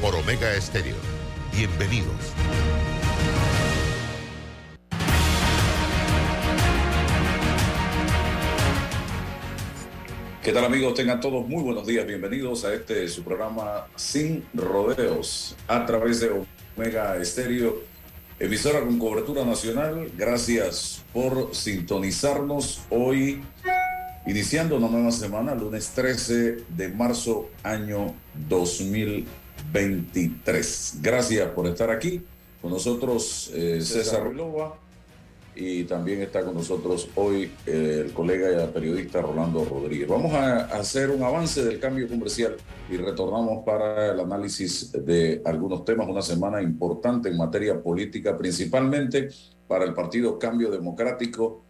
por Omega Estéreo. Bienvenidos. ¿Qué tal amigos? Tengan todos muy buenos días. Bienvenidos a este su programa Sin Rodeos a través de Omega Estéreo, emisora con cobertura nacional. Gracias por sintonizarnos hoy, iniciando una nueva semana, lunes 13 de marzo, año 2023. Gracias por estar aquí. Con nosotros eh, César Loba y también está con nosotros hoy eh, el colega y periodista Rolando Rodríguez. Vamos a hacer un avance del cambio comercial y retornamos para el análisis de algunos temas, una semana importante en materia política, principalmente para el Partido Cambio Democrático,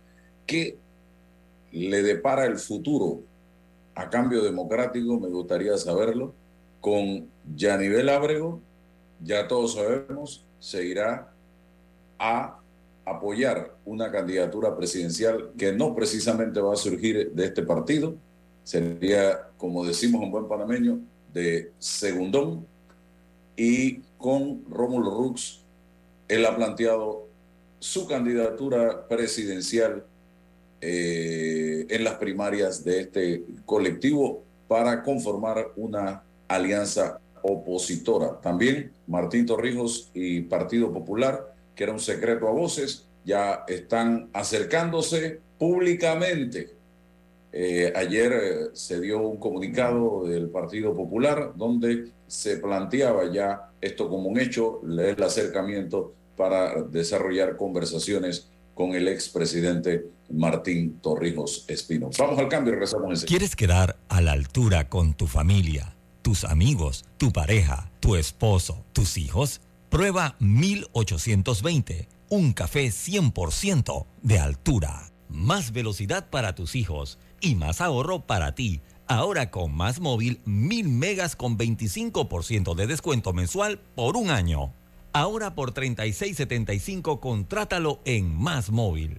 que le depara el futuro a Cambio Democrático, me gustaría saberlo, con Yanivel Ábrego, ya todos sabemos, se irá a apoyar una candidatura presidencial que no precisamente va a surgir de este partido, sería, como decimos en buen panameño, de segundón, y con Rómulo Rux, él ha planteado su candidatura presidencial eh, en las primarias de este colectivo para conformar una alianza opositora. También Martín Torrijos y Partido Popular que era un secreto a voces, ya están acercándose públicamente. Eh, ayer eh, se dio un comunicado del Partido Popular donde se planteaba ya esto como un hecho, el acercamiento para desarrollar conversaciones con el expresidente Martín Torrijos Espino. Vamos al cambio y regresamos ¿Quieres quedar a la altura con tu familia, tus amigos, tu pareja, tu esposo, tus hijos? Prueba 1820, un café 100% de altura. Más velocidad para tus hijos y más ahorro para ti. Ahora con Más Móvil, 1000 megas con 25% de descuento mensual por un año. Ahora por 36.75 contrátalo en Más Móvil.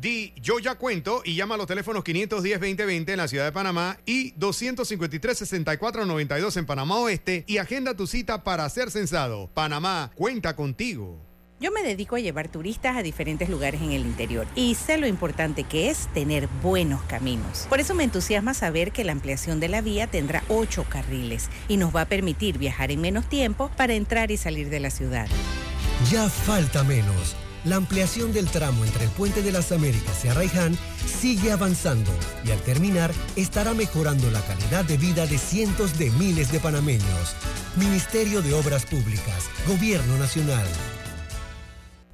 Di yo ya cuento y llama a los teléfonos 510-2020 en la ciudad de Panamá y 253-6492 en Panamá Oeste y agenda tu cita para ser censado. Panamá cuenta contigo. Yo me dedico a llevar turistas a diferentes lugares en el interior y sé lo importante que es tener buenos caminos. Por eso me entusiasma saber que la ampliación de la vía tendrá ocho carriles y nos va a permitir viajar en menos tiempo para entrar y salir de la ciudad. Ya falta menos. La ampliación del tramo entre el Puente de las Américas y Arraiján sigue avanzando y al terminar estará mejorando la calidad de vida de cientos de miles de panameños. Ministerio de Obras Públicas, Gobierno Nacional.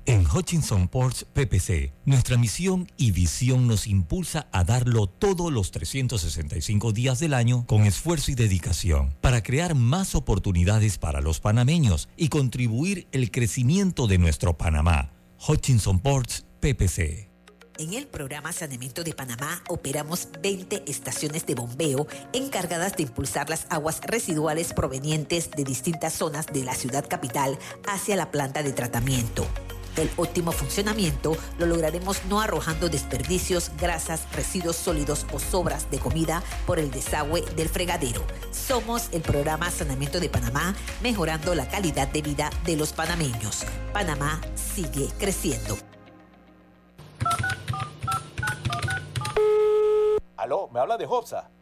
En Hutchinson Ports PPC, nuestra misión y visión nos impulsa a darlo todos los 365 días del año con esfuerzo y dedicación para crear más oportunidades para los panameños y contribuir el crecimiento de nuestro Panamá. Hutchinson Ports PPC. En el programa Saneamiento de Panamá operamos 20 estaciones de bombeo encargadas de impulsar las aguas residuales provenientes de distintas zonas de la ciudad capital hacia la planta de tratamiento. El óptimo funcionamiento lo lograremos no arrojando desperdicios, grasas, residuos sólidos o sobras de comida por el desagüe del fregadero. Somos el programa Saneamiento de Panamá, mejorando la calidad de vida de los panameños. Panamá sigue creciendo. Aló, me habla de Hobsa.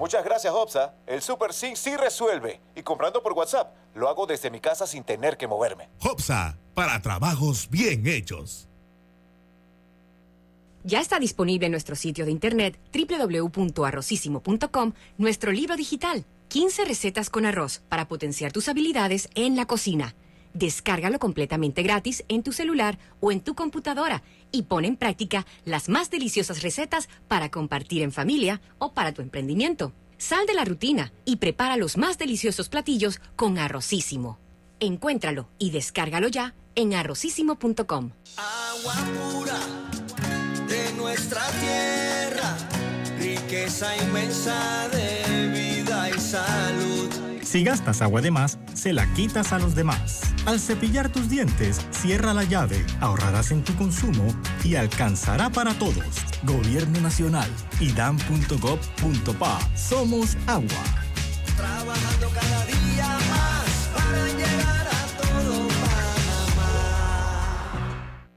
Muchas gracias, Hopsa. El Super Sync sí resuelve. Y comprando por WhatsApp, lo hago desde mi casa sin tener que moverme. Hopsa, para trabajos bien hechos. Ya está disponible en nuestro sitio de internet www.arrocísimo.com nuestro libro digital, 15 recetas con arroz para potenciar tus habilidades en la cocina. Descárgalo completamente gratis en tu celular o en tu computadora y pon en práctica las más deliciosas recetas para compartir en familia o para tu emprendimiento. Sal de la rutina y prepara los más deliciosos platillos con Arrocísimo. Encuéntralo y descárgalo ya en arrocísimo.com. Agua pura de nuestra tierra, riqueza inmensa de vida y salud si gastas agua de más, se la quitas a los demás. Al cepillar tus dientes, cierra la llave, ahorrarás en tu consumo y alcanzará para todos. Gobierno Nacional, idam.gov.pa. Somos agua. Trabajando cada día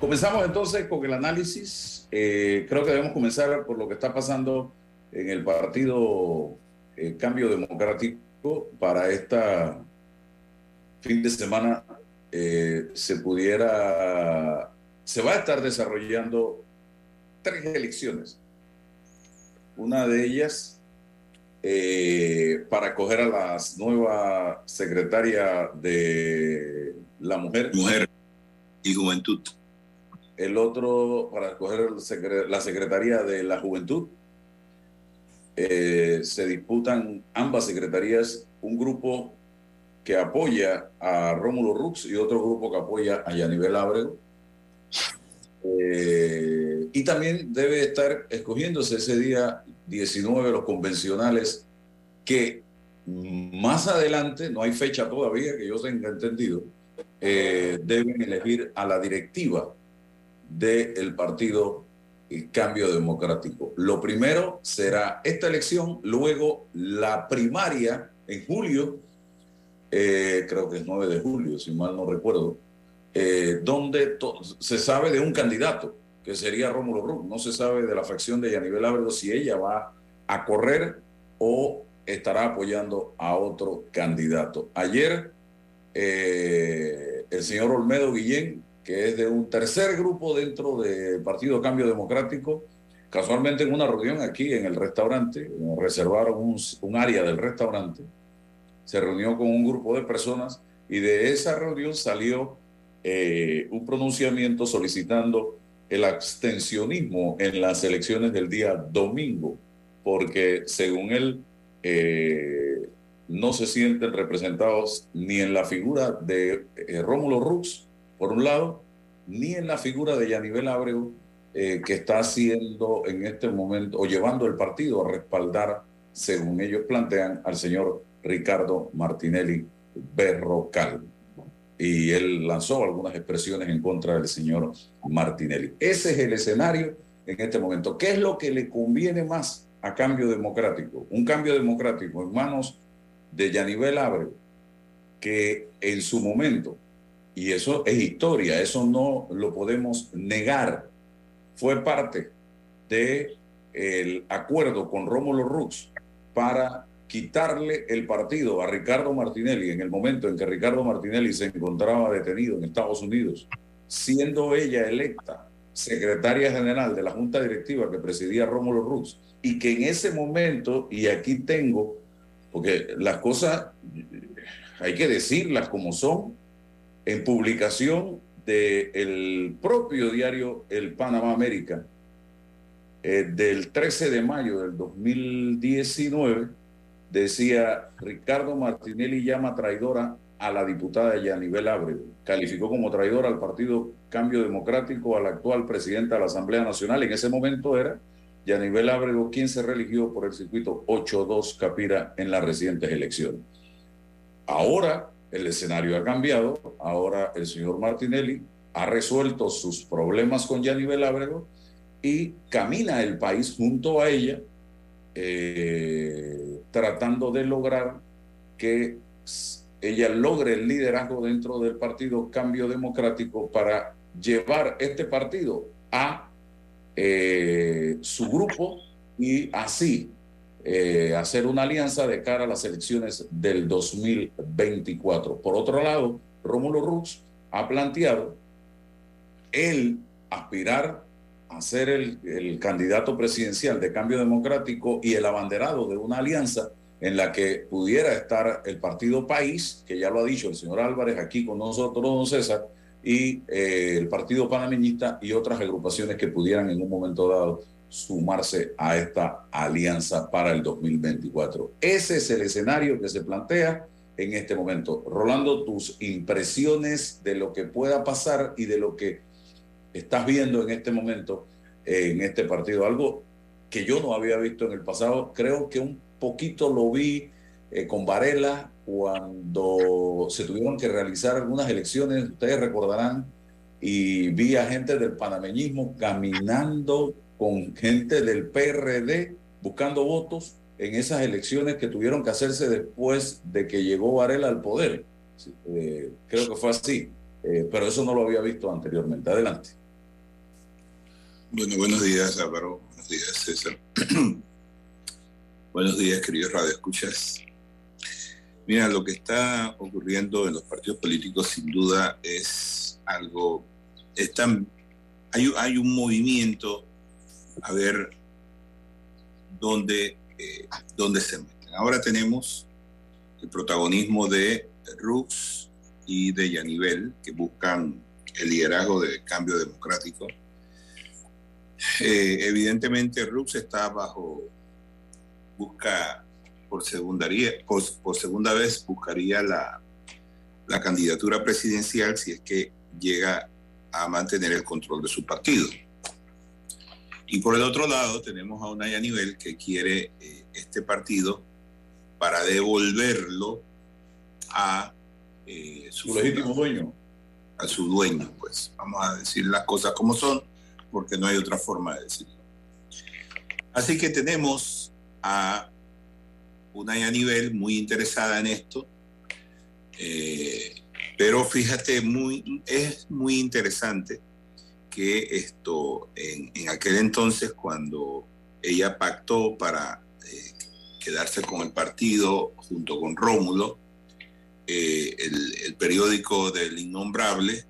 comenzamos entonces con el análisis eh, creo que debemos comenzar por lo que está pasando en el partido eh, Cambio Democrático para esta fin de semana eh, se pudiera, se va a estar desarrollando tres elecciones. Una de ellas para acoger a la nueva secretaria de la mujer. Mujer y juventud el otro para escoger la Secretaría de la Juventud. Eh, se disputan ambas secretarías, un grupo que apoya a Rómulo Rux y otro grupo que apoya a Yanivel Ábrego. Eh, y también debe estar escogiéndose ese día 19 los convencionales que más adelante, no hay fecha todavía que yo tenga entendido, eh, deben elegir a la directiva del partido Cambio Democrático. Lo primero será esta elección, luego la primaria en julio, eh, creo que es 9 de julio, si mal no recuerdo, eh, donde se sabe de un candidato, que sería Rómulo Ruz. No se sabe de la facción de Yanivel Ábrego si ella va a correr o estará apoyando a otro candidato. Ayer, eh, el señor Olmedo Guillén que es de un tercer grupo dentro del Partido Cambio Democrático. Casualmente en una reunión aquí en el restaurante, reservaron un, área del restaurante, se reunió con un grupo de personas y de esa reunión salió eh, un pronunciamiento solicitando el abstencionismo en las elecciones del día domingo, porque según él eh, no se sienten representados ni en la figura de eh, Rómulo Rux por un lado, ni en la figura de Yanivel Abreu, eh, que está haciendo en este momento o llevando el partido a respaldar, según ellos plantean, al señor Ricardo Martinelli Berrocal. Y él lanzó algunas expresiones en contra del señor Martinelli. Ese es el escenario en este momento. ¿Qué es lo que le conviene más a cambio democrático? Un cambio democrático en manos de Yanivel Abreu, que en su momento y eso es historia, eso no lo podemos negar. Fue parte del el acuerdo con Rómulo Rux para quitarle el partido a Ricardo Martinelli en el momento en que Ricardo Martinelli se encontraba detenido en Estados Unidos, siendo ella electa secretaria general de la Junta Directiva que presidía Rómulo Rux, y que en ese momento, y aquí tengo, porque las cosas hay que decirlas como son, en publicación del propio diario El Panamá América, eh, del 13 de mayo del 2019 decía Ricardo Martinelli llama traidora a la diputada Yanivel Ábrego. Calificó como traidora al partido Cambio Democrático al actual presidente de la Asamblea Nacional. En ese momento era Yanivel Ábrego quien se religió por el circuito 8-2 Capira en las recientes elecciones. Ahora el escenario ha cambiado. Ahora el señor Martinelli ha resuelto sus problemas con Yanivel Ábrego y camina el país junto a ella, eh, tratando de lograr que ella logre el liderazgo dentro del partido Cambio Democrático para llevar este partido a eh, su grupo y así eh, hacer una alianza de cara a las elecciones del 2024. Por otro lado, Rómulo Rux ha planteado el aspirar a ser el, candidato presidencial de cambio democrático y el abanderado de una alianza en la que pudiera estar el partido País, que ya lo ha dicho el señor Álvarez aquí con nosotros, don César, y eh, el partido panameñista y otras agrupaciones que pudieran en un momento dado sumarse a esta alianza para el 2024. Ese es el escenario que se plantea en este momento. Rolando, tus impresiones de lo que pueda pasar y de lo que estás viendo en este momento en este partido. Algo que yo no había visto en el pasado, creo que un poquito lo vi eh, con Varela cuando se tuvieron que realizar algunas elecciones, ustedes recordarán, y vi a gente del panameñismo caminando con gente del PRD buscando votos en esas elecciones que tuvieron que hacerse después de que llegó Varela al poder. Eh, creo que fue así, pero eso no lo había visto anteriormente. Adelante. Bueno, buenos días Álvaro, buenos días César. buenos días queridos radioescuchas. Mira, lo que está ocurriendo en los partidos políticos sin duda es algo, están, hay, hay un movimiento a ver dónde, eh, dónde se meten. Ahora tenemos el protagonismo de Rux y de Yanivel, que buscan el liderazgo de cambio democrático eh, evidentemente Rux está bajo, busca por, por, por segunda vez, buscaría la, la candidatura presidencial si es que llega a mantener el control de su partido. Y por el otro lado tenemos a Unaya Nivel que quiere eh, este partido para devolverlo a eh, su, legítimo dueño. A su dueño, pues vamos a decir las cosas como son porque no hay otra forma de decirlo. Así que tenemos a una nivel muy interesada en esto, eh, pero fíjate, muy, es muy interesante que esto, en, aquel entonces, cuando ella pactó para eh, quedarse con el partido junto con Rómulo, eh, el, el periódico del innombrable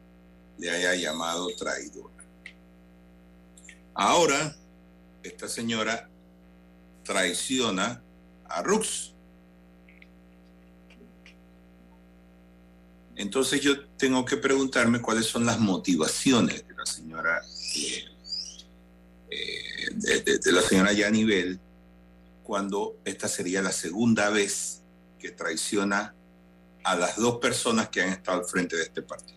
le haya llamado traidor. Ahora, esta señora traiciona a Rux. Entonces yo tengo que preguntarme cuáles son las motivaciones la señora eh, eh, de, la señora Yanivel cuando esta sería la segunda vez que traiciona a las dos personas que han estado al frente de este partido.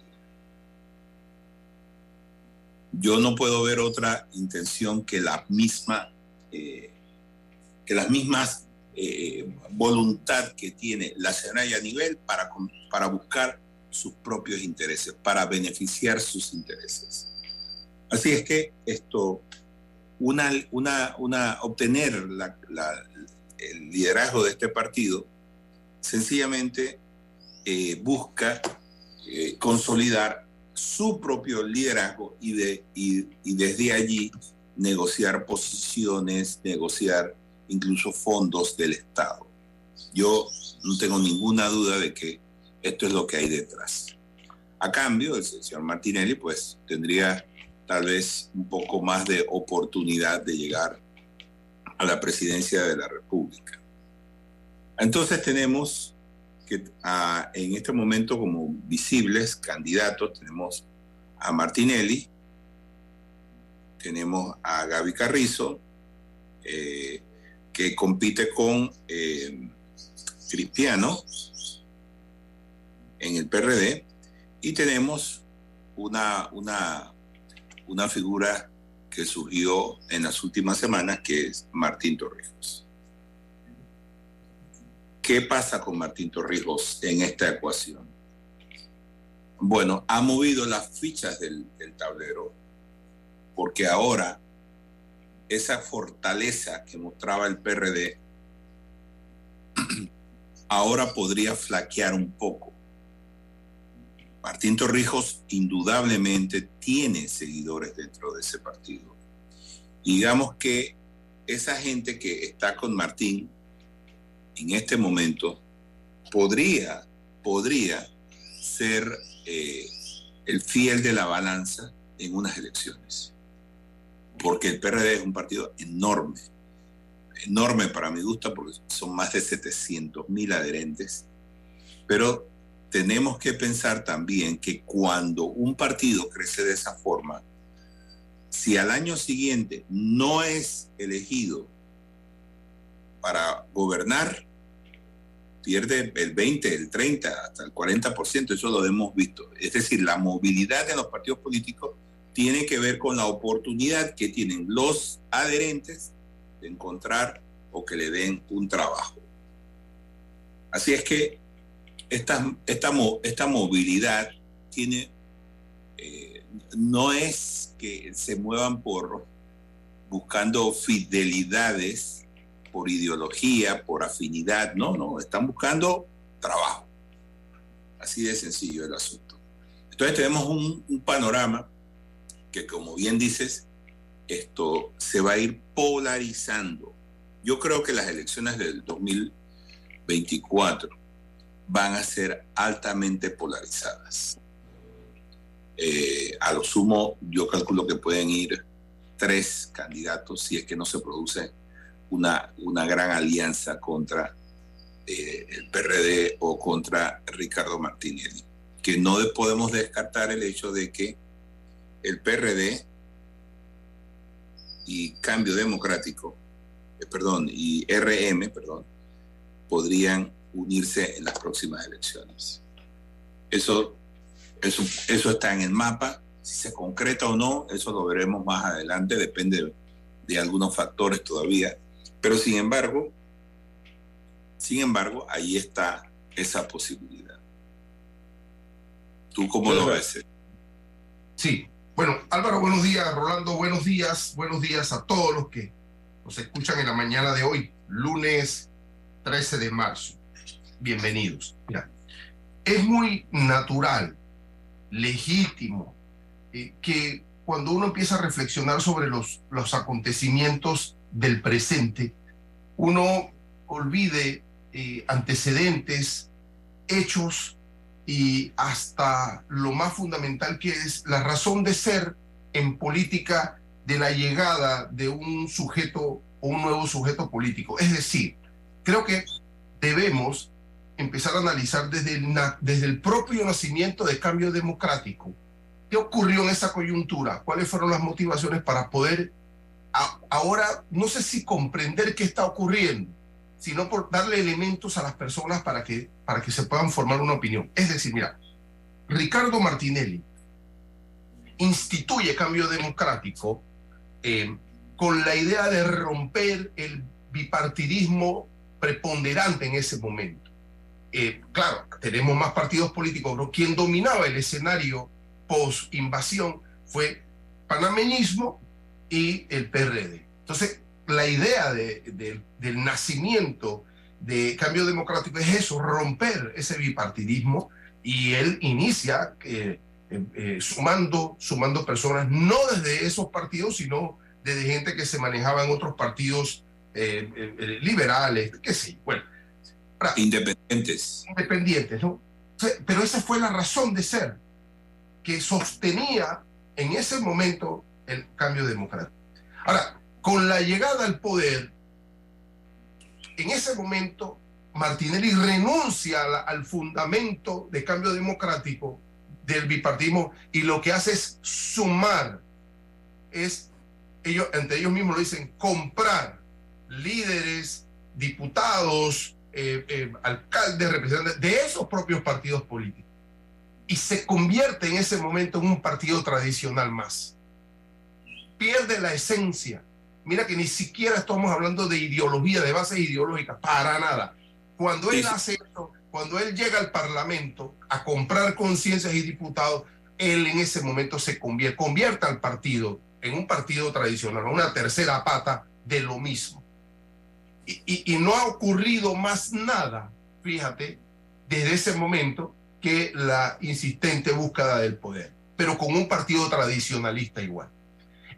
Yo no puedo ver otra intención que la misma, eh, que las mismas voluntad que tiene la señora Yanivel para, para buscar sus propios intereses, para beneficiar sus intereses. Así es que esto, una, obtener el liderazgo de este partido, sencillamente eh, busca consolidar su propio liderazgo y, y, desde allí negociar posiciones, negociar incluso fondos del Estado. Yo no tengo ninguna duda de que esto es lo que hay detrás. A cambio, el señor Martinelli pues tendría tal vez un poco más de oportunidad de llegar a la presidencia de la República. Entonces tenemos que en este momento como visibles candidatos tenemos a Martinelli, tenemos a Gaby Carrizo, eh, que compite con eh, Cristiano en el PRD, y tenemos una, una, una figura que surgió en las últimas semanas, que es Martín Torrijos. ¿Qué pasa con Martín Torrijos en esta ecuación? Bueno, ha movido las fichas del, del tablero, porque ahora esa fortaleza que mostraba el PRD ahora podría flaquear un poco. Martín Torrijos indudablemente tiene seguidores dentro de ese partido. Digamos que esa gente que está con Martín en este momento podría, podría ser eh, el fiel de la balanza en unas elecciones. Porque el PRD es un partido enorme, enorme para mi gusto, porque son más de 700 mil adherentes. Pero tenemos que pensar también que cuando un partido crece de esa forma, si al año siguiente no es elegido para gobernar, pierde el 20, el 30, hasta el 40%, eso lo hemos visto. Es decir, la movilidad de los partidos políticos tiene que ver con la oportunidad que tienen los adherentes de encontrar o que le den un trabajo. Así es que esta, esta, esta movilidad tiene, eh, no es que se muevan por buscando fidelidades por ideología, por afinidad, no, no, están buscando trabajo. Así de sencillo el asunto. Entonces tenemos un, un panorama que, como bien dices, esto se va a ir polarizando. Yo creo que las elecciones del 2024 van a ser altamente polarizadas. Eh, a lo sumo, yo calculo que pueden ir tres candidatos si es que no se produce una, una gran alianza contra eh, el PRD o contra Ricardo Martinelli. Que no podemos descartar el hecho de que el PRD y Cambio Democrático, eh, perdón, y RM, perdón, podrían unirse en las próximas elecciones. Eso, eso, eso está en el mapa. Si se concreta o no, eso lo veremos más adelante, depende de, de algunos factores todavía. Pero sin embargo, sin embargo, ahí está esa posibilidad. ¿Tú cómo lo ves? Sí. Bueno, Álvaro, buenos días. Rolando, buenos días. Buenos días a todos los que nos escuchan en la mañana de hoy, lunes 13 de marzo. Bienvenidos. Es muy natural, legítimo, eh, que cuando uno empieza a reflexionar sobre los, los acontecimientos del presente, uno olvide eh, antecedentes, hechos y hasta lo más fundamental que es la razón de ser en política de la llegada de un sujeto o un nuevo sujeto político. Es decir, creo que debemos empezar a analizar desde el, desde el propio nacimiento de cambio democrático. ¿Qué ocurrió en esa coyuntura? ¿Cuáles fueron las motivaciones para poder ahora no sé si comprender qué está ocurriendo, sino por darle elementos a las personas para que, para que se puedan formar una opinión. Es decir, mira, Ricardo Martinelli instituye cambio democrático eh, con la idea de romper el bipartidismo preponderante en ese momento. Eh, claro, tenemos más partidos políticos, pero quien dominaba el escenario post-invasión fue panameñismo y el PRD. Entonces, la idea de, del nacimiento de cambio democrático es eso, romper ese bipartidismo y él inicia eh, eh, sumando, sumando personas, no desde esos partidos, sino desde gente que se manejaba en otros partidos eh, liberales, qué sé, bueno. Independientes. Independientes, ¿no? Pero esa fue la razón de ser, que sostenía en ese momento el cambio democrático. Ahora, con la llegada al poder, en ese momento, Martinelli renuncia al fundamento de cambio democrático del bipartismo y lo que hace es sumar, es ellos, entre ellos mismos lo dicen, comprar líderes, diputados, eh, eh, alcaldes, representantes de esos propios partidos políticos. Y se convierte en ese momento en un partido tradicional más. Pierde la esencia. Mira que ni siquiera estamos hablando de ideología, de bases ideológicas, para nada. Cuando él hace esto, cuando él llega al Parlamento a comprar conciencias y diputados, él en ese momento se convierte, convierte al partido en un partido tradicional, una tercera pata de lo mismo. Y, no ha ocurrido más nada, fíjate, desde ese momento que la insistente búsqueda del poder, pero con un partido tradicionalista igual.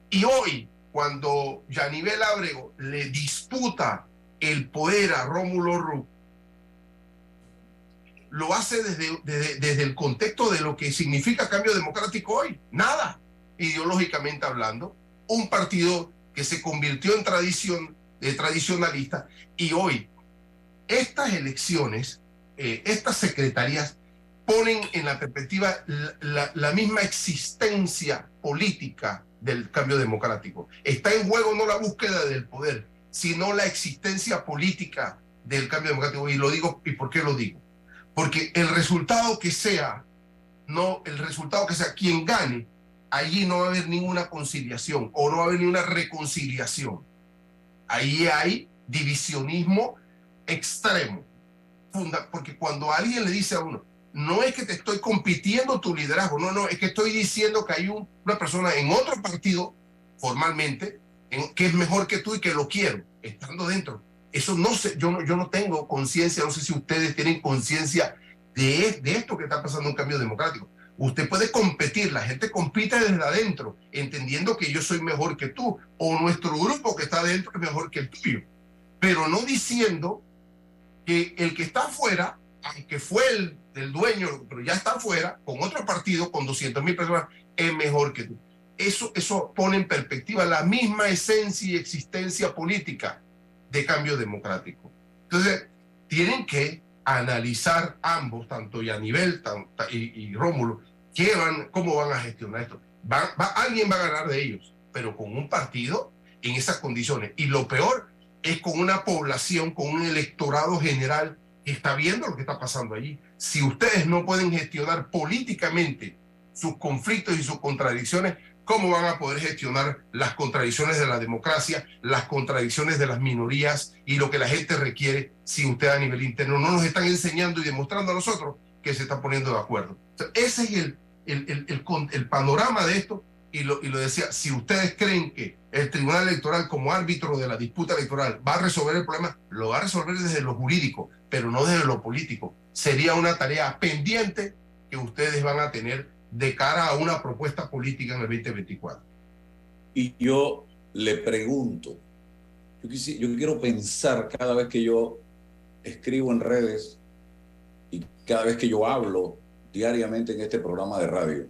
Y hoy, cuando Yanivel Ábrego le disputa el poder a Rómulo Rux, lo hace desde, desde, el contexto de lo que significa cambio democrático hoy. Nada, ideológicamente hablando. Un partido que se convirtió en tradición, de tradicionalista y hoy estas elecciones, eh, estas secretarías ponen en la perspectiva la, la, misma existencia política del cambio democrático. Está en juego no la búsqueda del poder, sino la existencia política del cambio democrático. Y lo digo, ¿y por qué lo digo? Porque el resultado que sea, no, el resultado que sea quien gane, allí no va a haber ninguna conciliación o no va a haber ninguna reconciliación. Ahí hay divisionismo extremo. Porque cuando alguien le dice a uno, no es que te estoy compitiendo tu liderazgo, no, no, es que estoy diciendo que hay una persona en otro partido, formalmente, que es mejor que tú y que lo quiero, estando dentro. Eso no sé, yo no, yo no tengo conciencia, no sé si ustedes tienen conciencia de, de esto que está pasando un cambio democrático. Usted puede competir, la gente compite desde adentro, entendiendo que yo soy mejor que tú, o nuestro grupo que está adentro es mejor que el tuyo, pero no diciendo que el que está afuera, aunque fue el, dueño, pero ya está afuera, con otro partido, con 200 mil personas, es mejor que tú. Eso, eso pone en perspectiva la misma esencia y existencia política de cambio democrático. Entonces, tienen que analizar ambos, tanto y, y Rómulo, qué van, cómo van a gestionar esto. Va, alguien va a ganar de ellos, pero con un partido en esas condiciones. Y lo peor es con una población, con un electorado general que está viendo lo que está pasando allí. Si ustedes no pueden gestionar políticamente sus conflictos y sus contradicciones, cómo van a poder gestionar las contradicciones de la democracia, las contradicciones de las minorías y lo que la gente requiere si usted a nivel interno no nos están enseñando y demostrando a nosotros que se están poniendo de acuerdo. ese es el, el, el, el, panorama de esto y lo, y lo decía, si ustedes creen que el Tribunal Electoral como árbitro de la disputa electoral va a resolver el problema, lo va a resolver desde lo jurídico, pero no desde lo político. Sería una tarea pendiente que ustedes van a tener de cara a una propuesta política en el 2024. Y yo le pregunto, yo, yo quiero pensar cada vez que yo escribo en redes y cada vez que yo hablo diariamente en este programa de radio,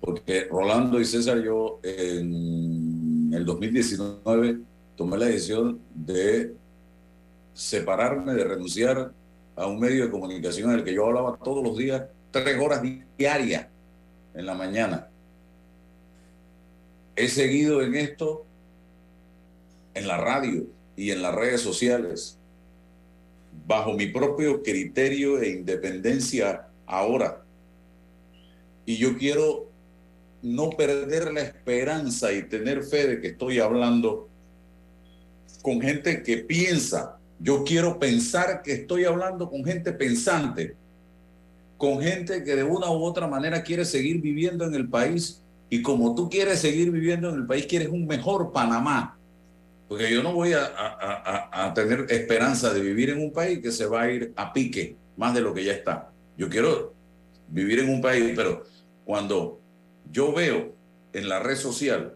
porque Rolando y César, yo en el 2019 tomé la decisión de separarme, de renunciar a un medio de comunicación en el que yo hablaba todos los días tres horas diarias en la mañana. He seguido en esto, en la radio y en las redes sociales, bajo mi propio criterio e independencia ahora. Y yo quiero no perder la esperanza y tener fe de que estoy hablando con gente que piensa. Yo quiero pensar que estoy hablando con gente pensante con gente que de una u otra manera quiere seguir viviendo en el país y como tú quieres seguir viviendo en el país, quieres un mejor Panamá. Porque yo no voy a, a, tener esperanza de vivir en un país que se va a ir a pique más de lo que ya está. Yo quiero vivir en un país, pero cuando yo veo en la red social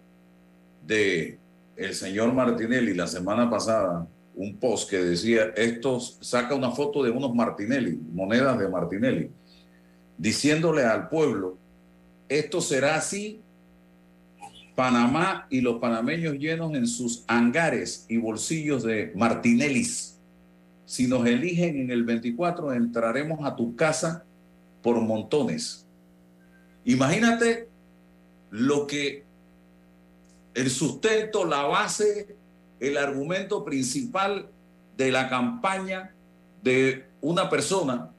de el señor Martinelli la semana pasada un post que decía, esto saca una foto de unos Martinelli, monedas de Martinelli, diciéndole al pueblo, esto será así, Panamá y los panameños llenos en sus hangares y bolsillos de Martinellis. Si nos eligen en el 24, entraremos a tu casa por montones. Imagínate lo que el sustento, la base, el argumento principal de la campaña de una persona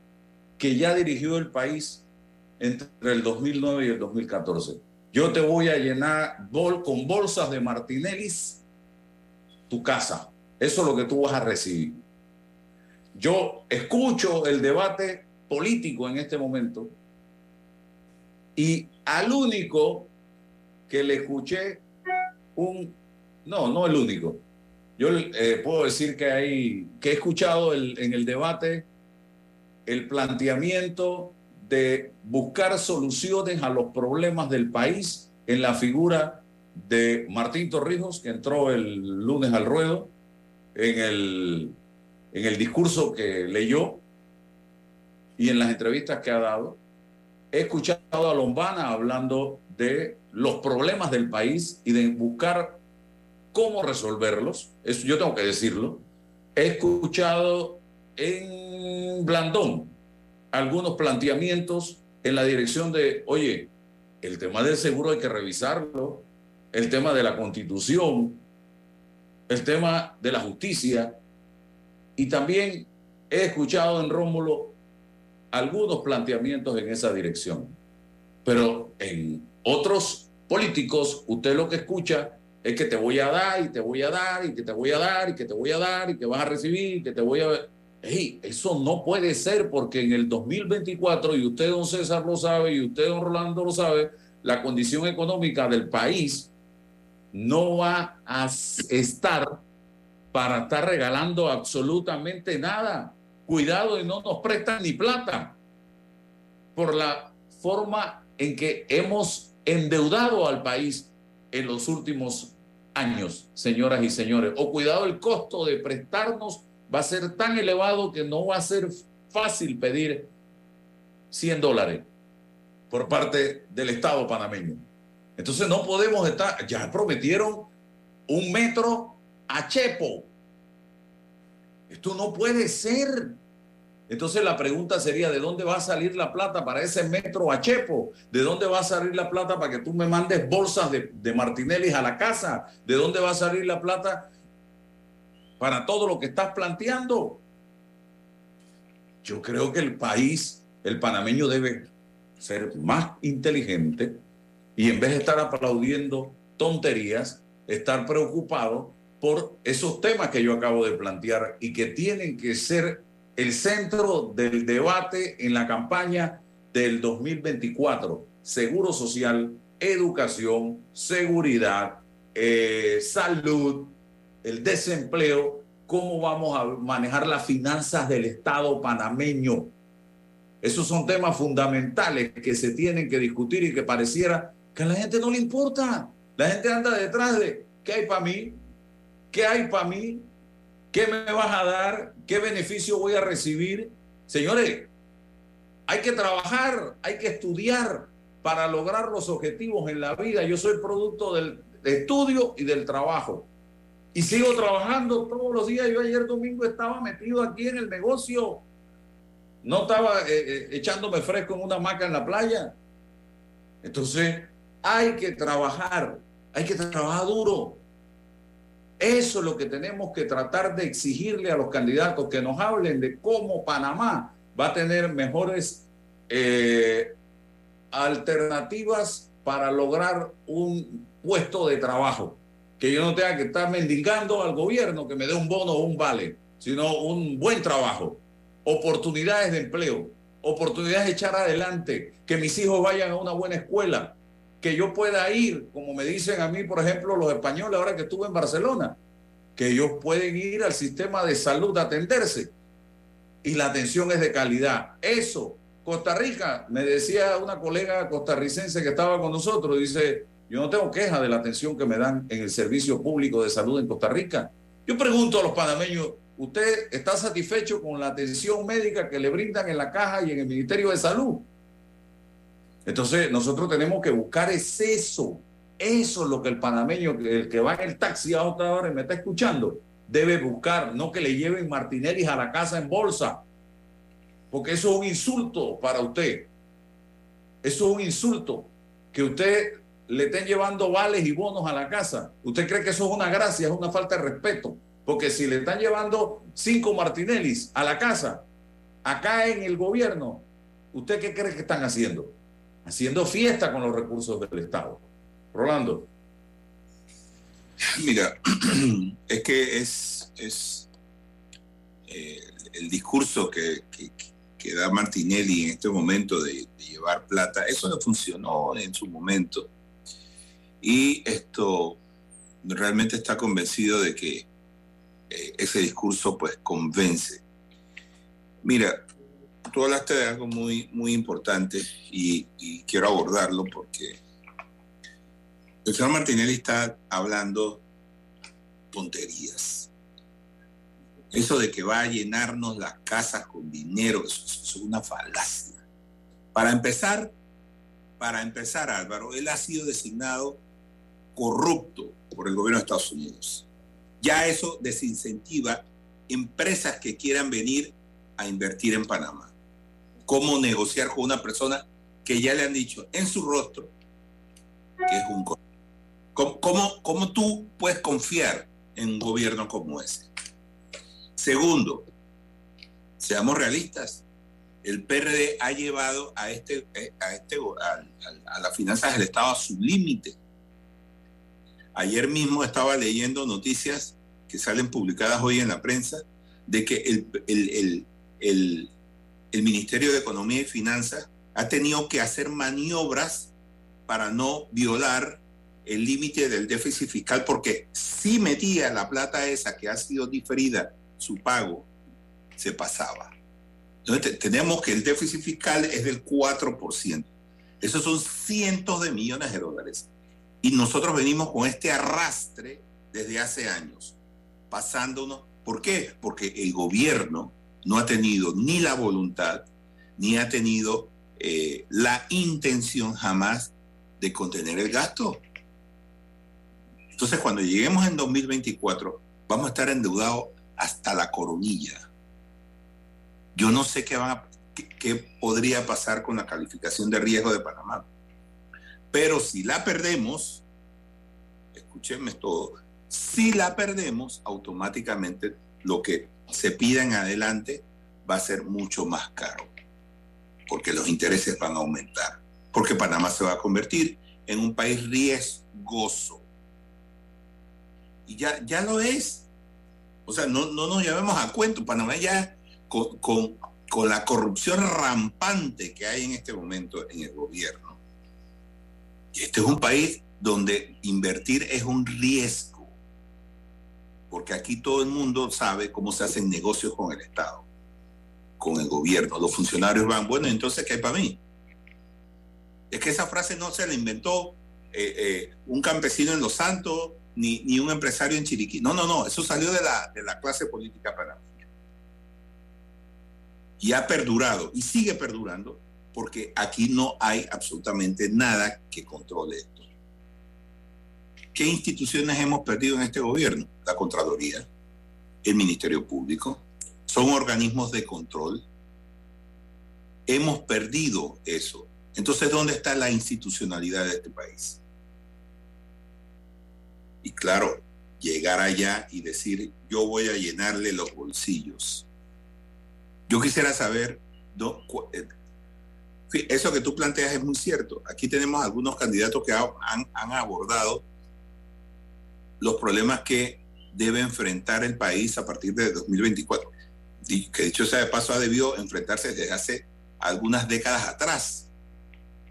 que ya dirigió el país entre el 2009 y el 2014. Yo te voy a llenar bol, con bolsas de Martinellis tu casa. Eso es lo que tú vas a recibir. Yo escucho el debate político en este momento y al único que le escuché un... No, no el único. Yo eh, puedo decir que hay que he escuchado el, en el debate el planteamiento de buscar soluciones a los problemas del país en la figura de Martín Torrijos, que entró el lunes al ruedo, en el, en el discurso que leyó y en las entrevistas que ha dado. He escuchado a Lombana hablando de los problemas del país y de buscar cómo resolverlos. Eso yo tengo que decirlo. He escuchado en Blandón algunos planteamientos en la dirección de, oye, el tema del seguro hay que revisarlo, el tema de la constitución, el tema de la justicia, y también he escuchado en Rómulo algunos planteamientos en esa dirección. Pero en otros políticos, usted lo que escucha es que te voy a dar y te voy a dar y que te voy a dar y que te voy a dar y que vas a recibir y que te voy a... Eso no puede ser porque en el 2024, y usted, don César, lo sabe, y usted, don Rolando, lo sabe, la condición económica del país no va a estar para estar regalando absolutamente nada. Cuidado y no nos prestan ni plata por la forma en que hemos endeudado al país en los últimos años, señoras y señores. O cuidado, el costo de prestarnos va a ser tan elevado que no va a ser fácil pedir 100 dólares por parte del Estado panameño. Entonces no podemos estar, ya prometieron un metro a Chepo. Esto no puede ser. Entonces la pregunta sería, ¿de dónde va a salir la plata para ese metro a Chepo? ¿De dónde va a salir la plata para que tú me mandes bolsas de, de Martinelli a la casa? ¿De dónde va a salir la plata para todo lo que estás planteando? Yo creo que el país, el panameño debe ser más inteligente y en vez de estar aplaudiendo tonterías, estar preocupado por esos temas que yo acabo de plantear y que tienen que ser el centro del debate en la campaña del 2024. Seguro social, educación, seguridad, eh, salud, el desempleo, cómo vamos a manejar las finanzas del Estado panameño. Esos son temas fundamentales que se tienen que discutir y que pareciera que a la gente no le importa. La gente anda detrás de qué hay para mí, qué hay para mí, qué me vas a dar, qué beneficio voy a recibir. Señores, hay que trabajar, hay que estudiar para lograr los objetivos en la vida. Yo soy producto del estudio y del trabajo. Y sigo trabajando todos los días. Yo ayer domingo estaba metido aquí en el negocio. No estaba eh, eh, echándome fresco en una hamaca en la playa. Entonces, hay que trabajar, hay que trabajar duro. Eso es lo que tenemos que tratar de exigirle a los candidatos, que nos hablen de cómo Panamá va a tener mejores eh, alternativas para lograr un puesto de trabajo. Que yo no tenga que estar mendigando al gobierno que me dé un bono o un vale, sino un buen trabajo, oportunidades de empleo, oportunidades de echar adelante, que mis hijos vayan a una buena escuela, que yo pueda ir, como me dicen a mí, por ejemplo, los españoles ahora que estuve en Barcelona, que ellos pueden ir al sistema de salud a atenderse y la atención es de calidad. Eso, Costa Rica, me decía una colega costarricense que estaba con nosotros, dice, yo no tengo queja de la atención que me dan en el servicio público de salud en Costa Rica. Yo pregunto a los panameños, ¿usted está satisfecho con la atención médica que le brindan en la caja y en el Ministerio de Salud? Entonces, nosotros tenemos que buscar es eso. Eso es lo que el panameño, el que va en el taxi a otra hora y me está escuchando, debe buscar, no que le lleven Martinelli a la casa en bolsa, porque eso es un insulto para usted. Eso es un insulto que usted le estén llevando vales y bonos a la casa. ¿Usted cree que eso es una gracia, es una falta de respeto? Porque si le están llevando cinco Martinellis a la casa, acá en el gobierno, ¿usted qué cree que están haciendo? Haciendo fiesta con los recursos del Estado. Rolando. Mira, es que es, es eh, el discurso que, que, da Martinelli en este momento de, llevar plata, eso no funcionó en su momento. Y esto realmente está convencido de que eh, ese discurso pues convence. Mira, tú hablaste de algo muy, muy importante y, quiero abordarlo porque el señor Martinelli está hablando tonterías. Eso de que va a llenarnos las casas con dinero, eso es una falacia. Para empezar, para empezar, Álvaro, él ha sido designado corrupto por el gobierno de Estados Unidos. Ya eso desincentiva empresas que quieran venir a invertir en Panamá. ¿Cómo negociar con una persona que ya le han dicho en su rostro que es un corrupto? ¿Cómo, cómo, tú puedes confiar en un gobierno como ese? Segundo, seamos realistas. El PRD ha llevado a, este, a, este, a, a las finanzas del Estado a su límite. Ayer mismo estaba leyendo noticias que salen publicadas hoy en la prensa de que el, el, el, el, Ministerio de Economía y Finanzas ha tenido que hacer maniobras para no violar el límite del déficit fiscal porque si metía la plata esa que ha sido diferida, su pago, se pasaba. Entonces tenemos que el déficit fiscal es del 4%. Esos son cientos de millones de dólares. Y nosotros venimos con este arrastre desde hace años, pasándonos. ¿Por qué? Porque el gobierno no ha tenido ni la voluntad, ni ha tenido eh, la intención jamás de contener el gasto. Entonces, cuando lleguemos en 2024, vamos a estar endeudados hasta la coronilla. Yo no sé qué, van qué, qué podría pasar con la calificación de riesgo de Panamá. Pero si la perdemos, escúchenme todo, si la perdemos, automáticamente lo que se pida en adelante va a ser mucho más caro, porque los intereses van a aumentar, porque Panamá se va a convertir en un país riesgoso. Y ya, ya lo es. O sea, no, no nos llevemos a cuento. Panamá ya con, con, con la corrupción rampante que hay en este momento en el gobierno este es un país donde invertir es un riesgo, porque aquí todo el mundo sabe cómo se hacen negocios con el Estado, con el gobierno. Los funcionarios van, bueno, entonces, ¿qué hay para mí? Es que esa frase no se la inventó eh, eh, un campesino en Los Santos, ni, ni, un empresario en Chiriquí. No, no, no, eso salió de la, de la clase política panameña. Y ha perdurado, y sigue perdurando, porque aquí no hay absolutamente nada que controle esto. ¿Qué instituciones hemos perdido en este gobierno? La Contraloría, el Ministerio Público, son organismos de control. Hemos perdido eso. Entonces, ¿dónde está la institucionalidad de este país? Y claro, llegar allá y decir, yo voy a llenarle los bolsillos. Yo quisiera saber eso que tú planteas es muy cierto. Aquí tenemos algunos candidatos que han, han, abordado los problemas que debe enfrentar el país a partir de 2024. Que dicho sea de paso, ha debido enfrentarse desde hace algunas décadas atrás.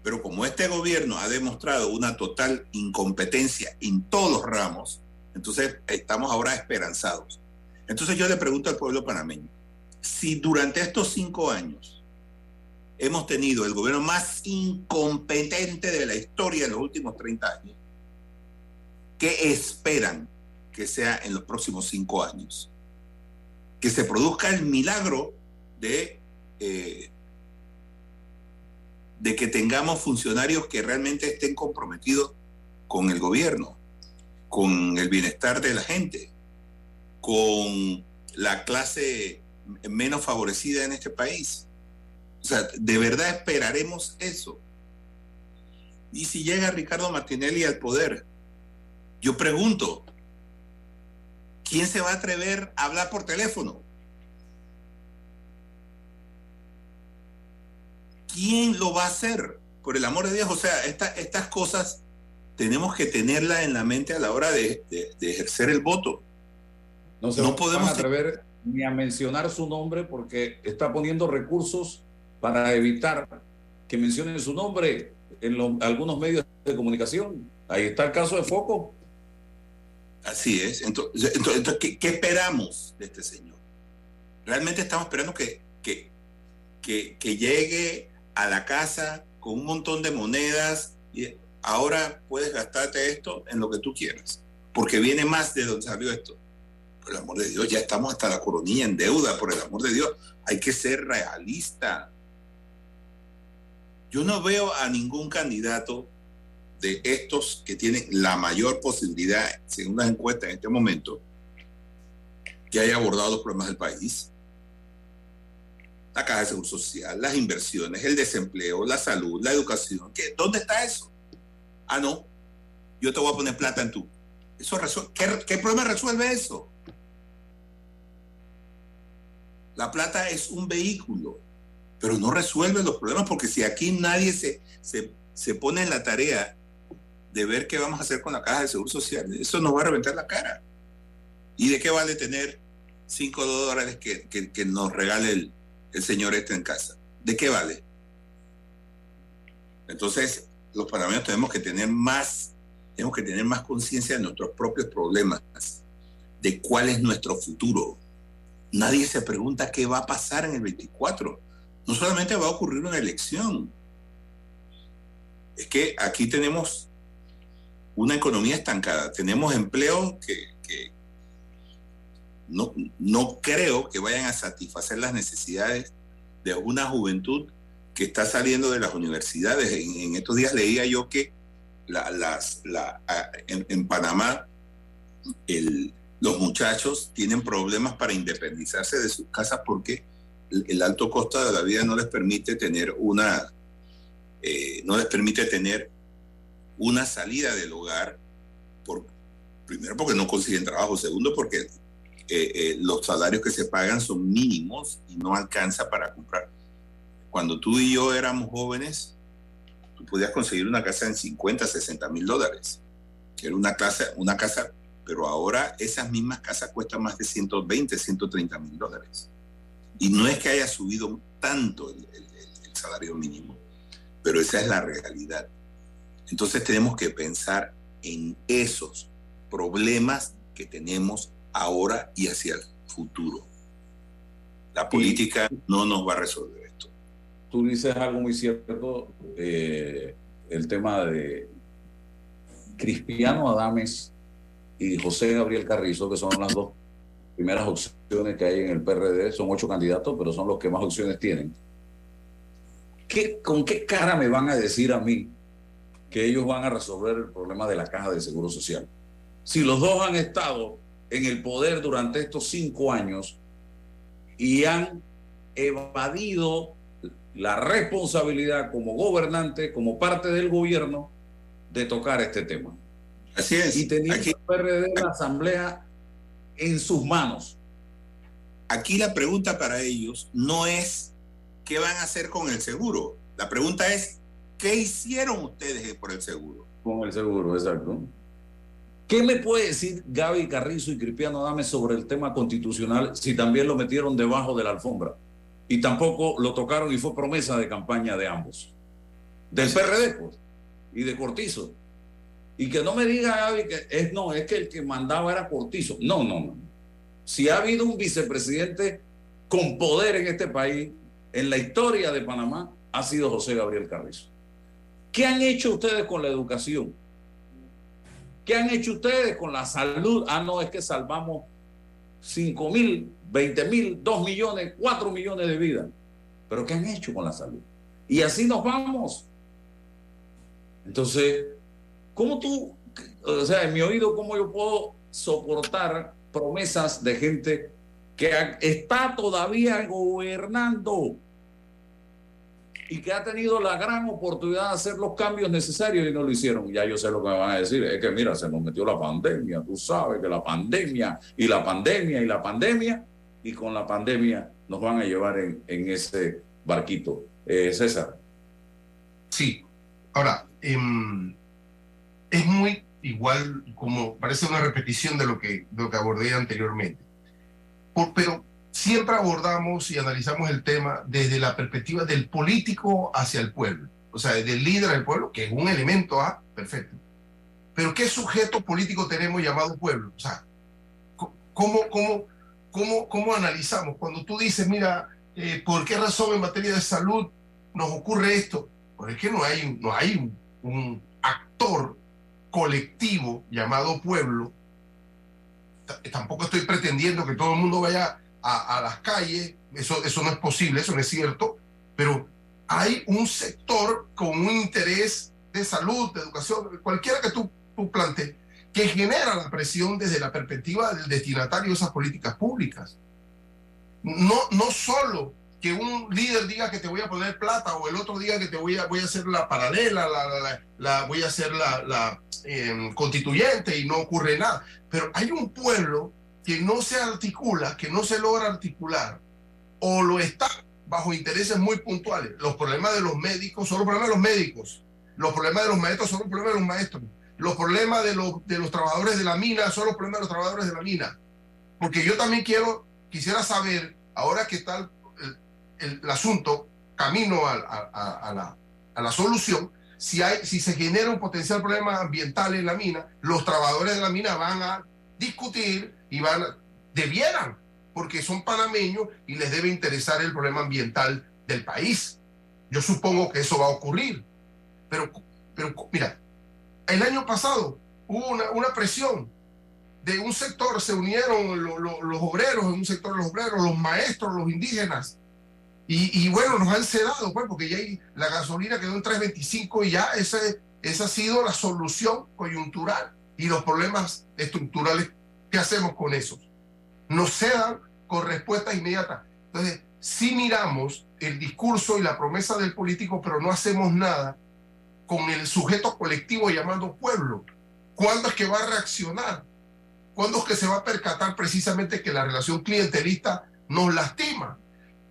Pero como este gobierno ha demostrado una total incompetencia en todos los ramos, entonces estamos ahora esperanzados. Entonces yo le pregunto al pueblo panameño, si durante estos cinco años hemos tenido el gobierno más incompetente de la historia en los últimos 30 años. ¿Qué esperan que sea en los próximos cinco años? Que se produzca el milagro de, eh, de que tengamos funcionarios que realmente estén comprometidos con el gobierno, con el bienestar de la gente, con la clase menos favorecida en este país o sea, ¿de verdad esperaremos eso? ¿Y si llega Ricardo Martinelli al poder? Yo pregunto, ¿quién se va a atrever a hablar por teléfono? ¿Quién lo va a hacer? Por el amor de Dios, o sea, esta, estas cosas tenemos que tenerlas en la mente a la hora de, de- de ejercer el voto. No se No podemos- a atrever ni a mencionar su nombre porque está poniendo recursos para evitar que mencionen su nombre en algunos medios de comunicación. Ahí está el caso de Foco. Así es. Entonces, entonces, entonces, ¿qué, qué esperamos de este señor? Realmente estamos esperando que, que, que, que llegue a la casa con un montón de monedas y ahora puedes gastarte esto en lo que tú quieras, porque viene más de donde salió esto. Por el amor de Dios, ya estamos hasta la coronilla en deuda, por el amor de Dios. Hay que ser realista. Yo no veo a ningún candidato de estos que tienen la mayor posibilidad, según las encuestas en este momento, que haya abordado los problemas del país. La caja de seguro social, las inversiones, el desempleo, la salud, la educación. ¿Dónde está eso? Ah, no. Yo te voy a poner plata en tu. Eso resuelve, ¿qué, ¿Qué problema resuelve eso? La plata es un vehículo, pero no resuelve los problemas porque si aquí nadie se, se, se pone en la tarea de ver qué vamos a hacer con la caja de seguro social, eso nos va a reventar la cara. ¿Y de qué vale tener 5 dólares que, que- que nos regale el, el señor este en casa? ¿De qué vale? Entonces, los panameños tenemos que tener más, tenemos que tener más conciencia de nuestros propios problemas, de cuál es nuestro futuro. Nadie se pregunta qué va a pasar en el 24. No solamente va a ocurrir una elección, es que aquí tenemos una economía estancada, tenemos empleos que, no, no creo que vayan a satisfacer las necesidades de una juventud que está saliendo de las universidades. En, estos días leía yo que en, Panamá los muchachos tienen problemas para independizarse de sus casas porque el, alto costo de la vida no les permite tener una eh, no les permite tener una salida del hogar por, primero porque no consiguen trabajo segundo porque eh, eh, los salarios que se pagan son mínimos y no alcanza para comprar cuando tú y yo éramos jóvenes tú podías conseguir una casa en 50 60 mil dólares que era una casa una casa pero ahora esas mismas casas cuestan más de 120, 130 mil dólares. Y no es que haya subido tanto el, el- el salario mínimo, pero esa es la realidad. Entonces tenemos que pensar en esos problemas que tenemos ahora y hacia el futuro. La política no nos va a resolver esto. Tú dices algo muy cierto, eh, el tema de Cristiano Adames y José Gabriel Carrizo, que son las dos primeras opciones que hay en el PRD, son ocho candidatos, pero son los que más opciones tienen. ¿Qué, ¿Con qué cara me van a decir a mí que ellos van a resolver el problema de la caja de seguro social? Si los dos han estado en el poder durante estos cinco años y han evadido la responsabilidad como gobernante, como parte del gobierno, de tocar este tema. Así es. Y teniendo el PRD la Asamblea en sus manos. Aquí la pregunta para ellos no es qué van a hacer con el seguro. La pregunta es qué hicieron ustedes por el seguro. Con el seguro, exacto. ¿Qué me puede decir Gaby Carrizo y Cristiano Dame sobre el tema constitucional si también lo metieron debajo de la alfombra? Y tampoco lo tocaron y fue promesa de campaña de ambos. Del PRD, pues, y de Cortizo. Y que no me diga Gaby que es no, es que el que mandaba era Cortizo. No, no, no. Si ha habido un vicepresidente con poder en este país, en la historia de Panamá, ha sido José Gabriel Carrizo. ¿Qué han hecho ustedes con la educación? ¿Qué han hecho ustedes con la salud? Ah, no, es que salvamos 5 mil, 20 mil, 2 millones, 4 millones de vidas. Pero ¿qué han hecho con la salud? Y así nos vamos. Entonces, ¿cómo tú, o sea, en mi oído, cómo yo puedo soportar promesas de gente que está todavía gobernando? y que ha tenido la gran oportunidad de hacer los cambios necesarios y no lo hicieron. Ya yo sé lo que me van a decir, es que mira, se nos metió la pandemia, tú sabes que la pandemia y la pandemia y la pandemia, y con la pandemia nos van a llevar en, en ese barquito. Eh, César. Sí, ahora, em, es muy igual, como parece una repetición de lo que, de lo que abordé anteriormente. Por, pero siempre abordamos y analizamos el tema desde la perspectiva del político hacia el pueblo, o sea, del líder del pueblo, que es un elemento A, perfecto. Pero ¿qué sujeto político tenemos llamado pueblo? O sea, ¿cómo, cómo, cómo, cómo analizamos? Cuando tú dices, mira, eh, ¿por qué razón en materia de salud nos ocurre esto? Porque es que no hay, no hay un, un actor colectivo llamado pueblo. Tampoco estoy pretendiendo que todo el mundo vaya a, a, las calles, eso, eso no es posible, eso no es cierto, pero hay un sector con un interés de salud, de educación, cualquiera que tú, tú plantees, que genera la presión desde la perspectiva del destinatario de esas políticas públicas. No, no solo que un líder diga que te voy a poner plata o el otro diga que te voy a, voy a hacer la paralela, la, la, voy a hacer la, eh, constituyente y no ocurre nada. Pero hay un pueblo que no se articula, que no se logra articular, o lo está bajo intereses muy puntuales. Los problemas de los médicos son los problemas de los médicos, los problemas de los maestros son los problemas de los maestros, los problemas de los, de los trabajadores de la mina son los problemas de los trabajadores de la mina. Porque yo también quiero, quisiera saber, ahora que está el, asunto camino a, la, a la solución, si, hay, si se genera un potencial problema ambiental en la mina, los trabajadores de la mina van a discutir y van, debieran, porque son panameños y les debe interesar el problema ambiental del país. Yo supongo que eso va a ocurrir. Pero, pero mira, el año pasado hubo una, una presión de un sector, se unieron lo, los obreros, en un sector los obreros, los maestros, los indígenas, y, bueno, nos han sedado, pues, porque ya la gasolina quedó en 3.25 y ya ese, esa ha sido la solución coyuntural y los problemas estructurales ¿Qué hacemos con eso? Nos sedan con respuesta inmediata. Entonces, si miramos el discurso y la promesa del político, pero no hacemos nada con el sujeto colectivo llamado pueblo. ¿Cuándo es que va a reaccionar? ¿Cuándo es que se va a percatar precisamente que la relación clientelista nos lastima?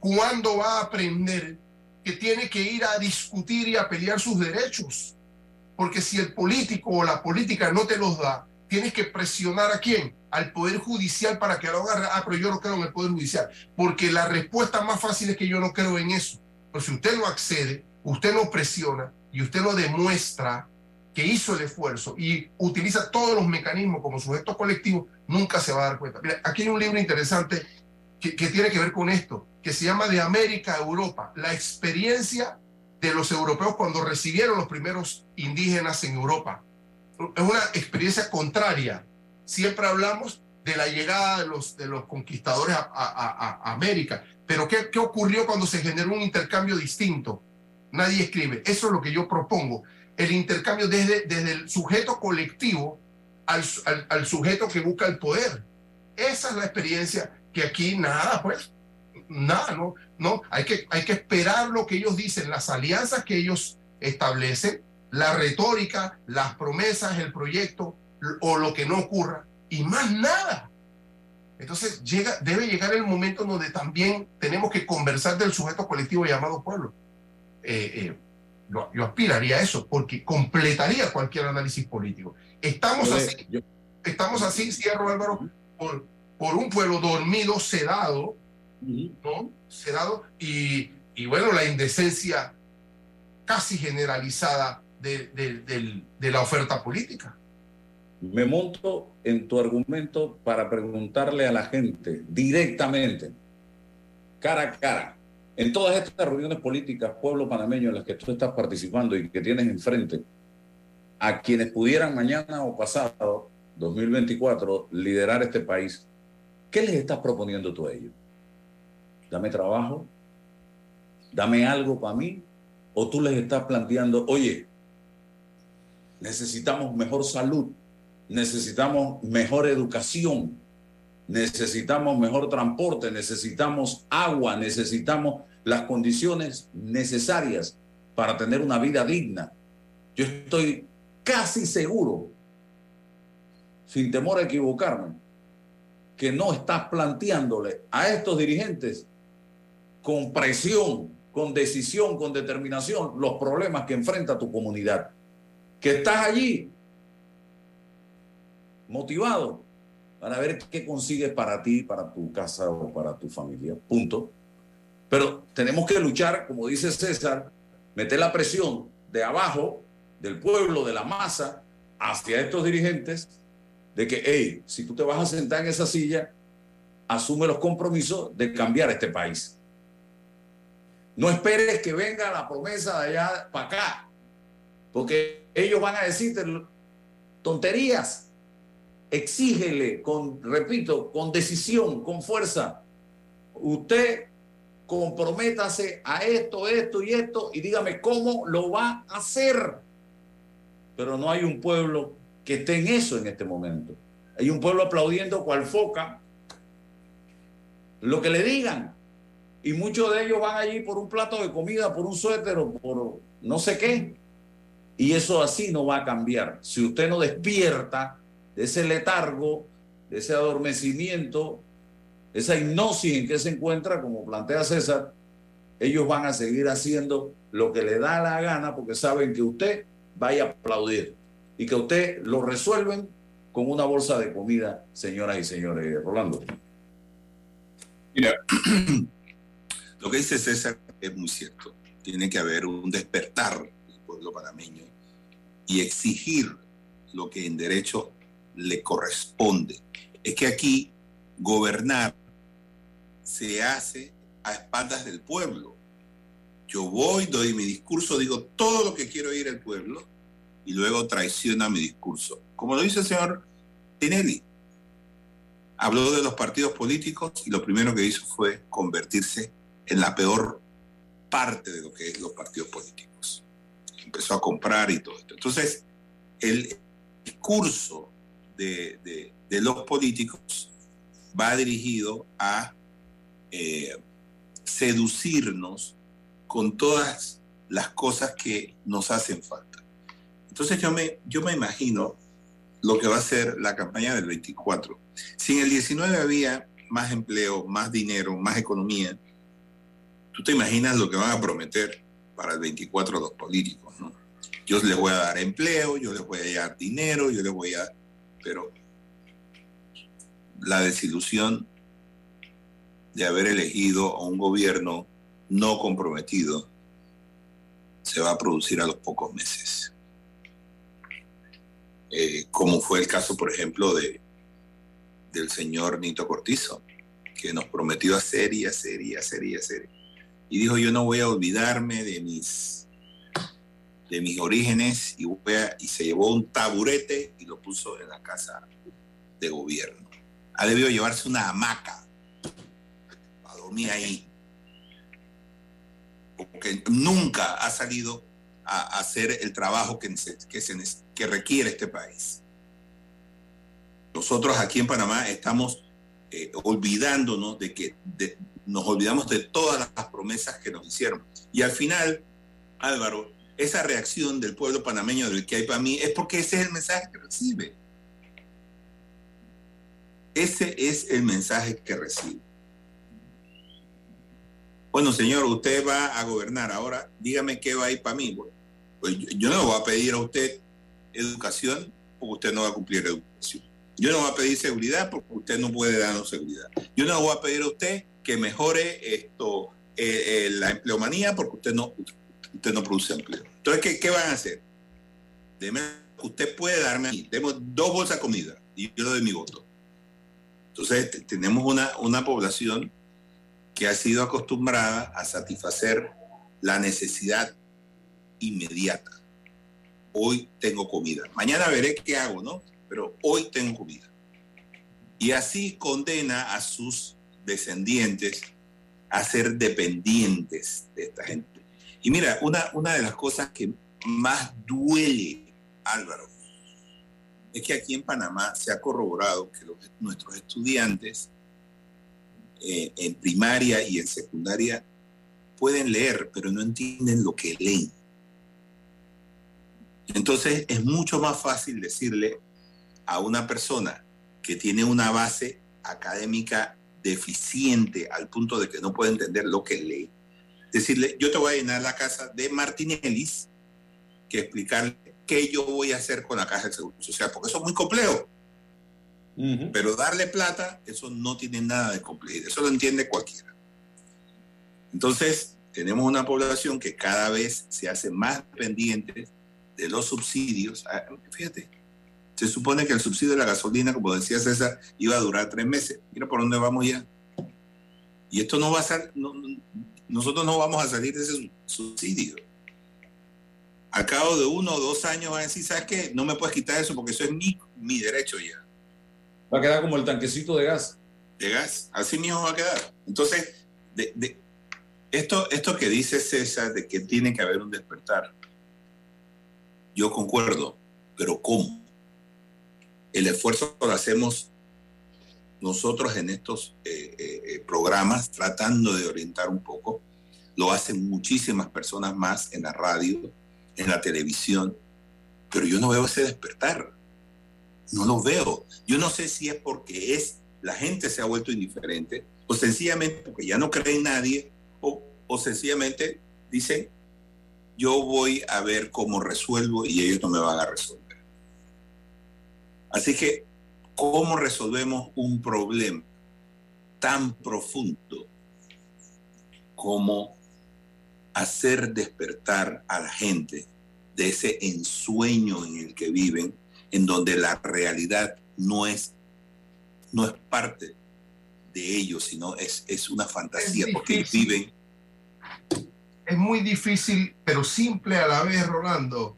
¿Cuándo va a aprender que tiene que ir a discutir y a pelear sus derechos? Porque si el político o la política no te los da, tienes que presionar a quién? Al Poder Judicial para que lo haga. Ah, pero yo no creo en el Poder Judicial. Porque la respuesta más fácil es que yo no creo en eso. Pero si usted no accede, usted no presiona y usted no demuestra que hizo el esfuerzo y utiliza todos los mecanismos como sujeto colectivo, nunca se va a dar cuenta. Mira, aquí hay un libro interesante que, tiene que ver con esto, que se llama De América a Europa, la experiencia de los europeos cuando recibieron los primeros indígenas en Europa es una experiencia contraria. Siempre hablamos de la llegada de los, de los conquistadores a, a, a América, pero ¿qué, ¿qué, ocurrió cuando se generó un intercambio distinto? Nadie escribe. Eso es lo que yo propongo. El intercambio desde, desde el sujeto colectivo al, al sujeto que busca el poder. Esa es la experiencia que aquí nada, pues, nada, no, no, hay que, hay que esperar lo que ellos dicen, las alianzas que ellos establecen la retórica, las promesas, el proyecto o lo que no ocurra y más nada. Entonces llega, debe llegar el momento donde también tenemos que conversar del sujeto colectivo llamado pueblo. Eh, eh, yo, yo, aspiraría a eso porque completaría cualquier análisis político. Estamos así, estamos así, cierro Álvaro, por, por un pueblo dormido, sedado, ¿no? Sedado y, y bueno, la indecencia casi generalizada de, de, de, de, la oferta política. Me monto en tu argumento para preguntarle a la gente directamente, cara a cara, en todas estas reuniones políticas, pueblo panameño, en las que tú estás participando y que tienes enfrente, a quienes pudieran mañana o pasado, 2024, liderar este país, ¿qué les estás proponiendo tú a ellos? Dame trabajo, dame algo para mí, o tú les estás planteando, oye, necesitamos mejor salud, necesitamos mejor educación, necesitamos mejor transporte, necesitamos agua, necesitamos las condiciones necesarias para tener una vida digna. Yo estoy casi seguro, sin temor a equivocarme, que no estás planteándole a estos dirigentes con presión, con decisión, con determinación, los problemas que enfrenta tu comunidad. Que estás allí motivado para ver qué consigues para ti, para tu casa o para tu familia. Punto. Pero tenemos que luchar, como dice César, meter la presión de abajo, del pueblo, de la masa, hacia estos dirigentes, de que, hey, si tú te vas a sentar en esa silla, asume los compromisos de cambiar este país. No esperes que venga la promesa de allá para acá, porque ellos van a decirte tonterías. Exígele con, repito, con decisión, con fuerza. Usted comprométase a esto, esto y esto y dígame cómo lo va a hacer. Pero no hay un pueblo que esté en eso en este momento. Hay un pueblo aplaudiendo cual foca lo que le digan. Y muchos de ellos van allí por un plato de comida, por un suéter o por no sé qué. Y eso así no va a cambiar. Si usted no despierta de ese letargo, de ese adormecimiento, esa hipnosis en que se encuentra, como plantea César, ellos van a seguir haciendo lo que le da la gana porque saben que usted vaya a aplaudir y que usted lo resuelven con una bolsa de comida, señoras y señores. Rolando. Mira, lo que dice César es muy cierto. Tiene que haber un despertar del pueblo panameño y exigir lo que en derecho le corresponde. Es que aquí gobernar se hace a espaldas del pueblo. Yo voy, doy mi discurso, digo todo lo que quiero oír el pueblo y luego traiciona mi discurso. Como lo dice el señor Tinelli. Habló de los partidos políticos y lo primero que hizo fue convertirse en la peor parte de lo que es los partidos políticos. Empezó a comprar y todo esto. Entonces, el discurso de, de, los políticos va dirigido a eh, seducirnos con todas las cosas que nos hacen falta. Entonces yo me, yo me imagino lo que va a ser la campaña del 24. Si en el 19 había más empleo, más dinero, más economía, tú te imaginas lo que van a prometer para el 24 los políticos, ¿no? Yo les voy a dar empleo, yo les voy a dar dinero, yo les voy a... Pero la desilusión de haber elegido a un gobierno no comprometido se va a producir a los pocos meses. Eh, como fue el caso, por ejemplo, de, del señor Nito Cortizo, que nos prometió hacer y hacer y hacer y hacer. Y dijo, yo no voy a olvidarme de mis, de mis orígenes y, y se llevó un taburete y lo puso en la casa de gobierno. Ha debido llevarse una hamaca dormía ahí. Porque nunca ha salido a hacer el trabajo que, que, se, que requiere este país. Nosotros aquí en Panamá estamos eh, olvidándonos de que nos olvidamos de todas las promesas que nos hicieron. Y al final, Álvaro, esa reacción del pueblo panameño del que hay para mí es porque ese es el mensaje que recibe. Ese es el mensaje que recibe. Bueno, señor, usted va a gobernar. Ahora, dígame qué va a ir para mí. Pues yo, no voy a pedir a usted educación porque usted no va a cumplir educación. Yo no voy a pedir seguridad porque usted no puede darnos seguridad. Yo no voy a pedir a usted que mejore esto, eh, eh, la empleomanía porque usted no, usted no produce empleo. Entonces, ¿qué, qué van a hacer? Deme, usted puede darme aquí, demos dos bolsas de comida y yo le doy mi voto. Entonces, tenemos una, una población que ha sido acostumbrada a satisfacer la necesidad inmediata. Hoy tengo comida. Mañana veré qué hago, ¿no? Pero hoy tengo comida. Y así condena a sus descendientes a ser dependientes de esta gente. Y mira, una, una de las cosas que más duele, Álvaro, es que aquí en Panamá se ha corroborado que nuestros estudiantes eh, en primaria y en secundaria pueden leer, pero no entienden lo que leen. Entonces es mucho más fácil decirle a una persona que tiene una base académica deficiente al punto de que no puede entender lo que lee, decirle, yo te voy a llenar la casa de Martinellis, que explicarle qué yo voy a hacer con la caja de seguro social, porque eso es muy complejo. Pero darle plata, eso no tiene nada de complejidad, eso lo entiende cualquiera. Entonces, tenemos una población que cada vez se hace más dependiente de los subsidios. Ah, fíjate, se supone que el subsidio de la gasolina, como decía César, iba a durar tres meses. Mira por dónde vamos ya. Y esto no va a ser, nosotros no vamos a salir de ese subsidio. Al cabo de uno o dos años van a decir, ¿sabes qué? No me puedes quitar eso porque eso es mi, mi derecho ya. Va a quedar como el tanquecito de gas. De gas, así mismo va a quedar. Entonces, de, esto, esto que dice César de que tiene que haber un despertar, yo concuerdo, pero ¿cómo? El esfuerzo lo hacemos nosotros en estos eh, eh, eh, programas tratando de orientar un poco. Lo hacen muchísimas personas más en la radio, en la televisión, pero yo no veo ese despertar. No lo veo. Yo no sé si es porque es la gente se ha vuelto indiferente o sencillamente porque ya no cree en nadie o, o sencillamente dicen yo voy a ver cómo resuelvo y ellos no me van a resolver. Así que ¿Cómo resolvemos un problema tan profundo como hacer despertar a la gente de ese ensueño en el que viven, en donde la realidad no es, no es parte de ellos, sino es, es una fantasía, porque viven. Es muy difícil, pero simple a la vez, Rolando,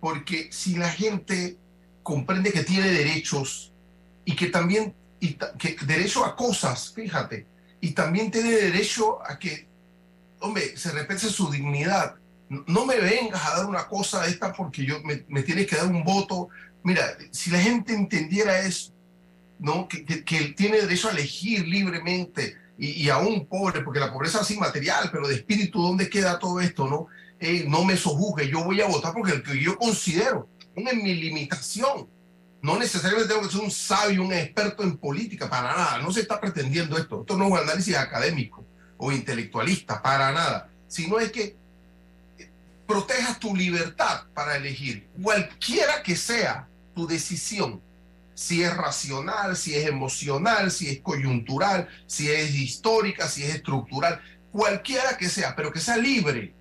porque si la gente comprende que tiene derechos, y que también, y que derecho a cosas, fíjate, y también tiene derecho a que, hombre, se respete su dignidad. No me vengas a dar una cosa esta porque yo me, me tienes que dar un voto. Mira, si la gente entendiera eso, ¿no? Que, que, tiene derecho a elegir libremente y, y, aún pobre, porque la pobreza es inmaterial, pero de espíritu, ¿dónde queda todo esto? No, eh, no me sojuzgue, yo voy a votar porque el que yo considero, en mi limitación, no necesariamente tengo que ser un sabio, un experto en política, para nada. No se está pretendiendo esto. Esto no es un análisis académico o intelectualista, para nada. Sino es que protejas tu libertad para elegir, cualquiera que sea tu decisión, si es racional, si es emocional, si es coyuntural, si es histórica, si es estructural, cualquiera que sea, pero que sea libre,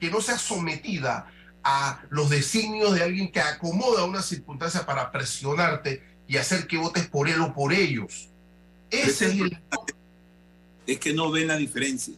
que no sea sometida a los designios de alguien que acomoda una circunstancia para presionarte y hacer que votes por él o por ellos. Ese es, el... es que no ven la diferencia.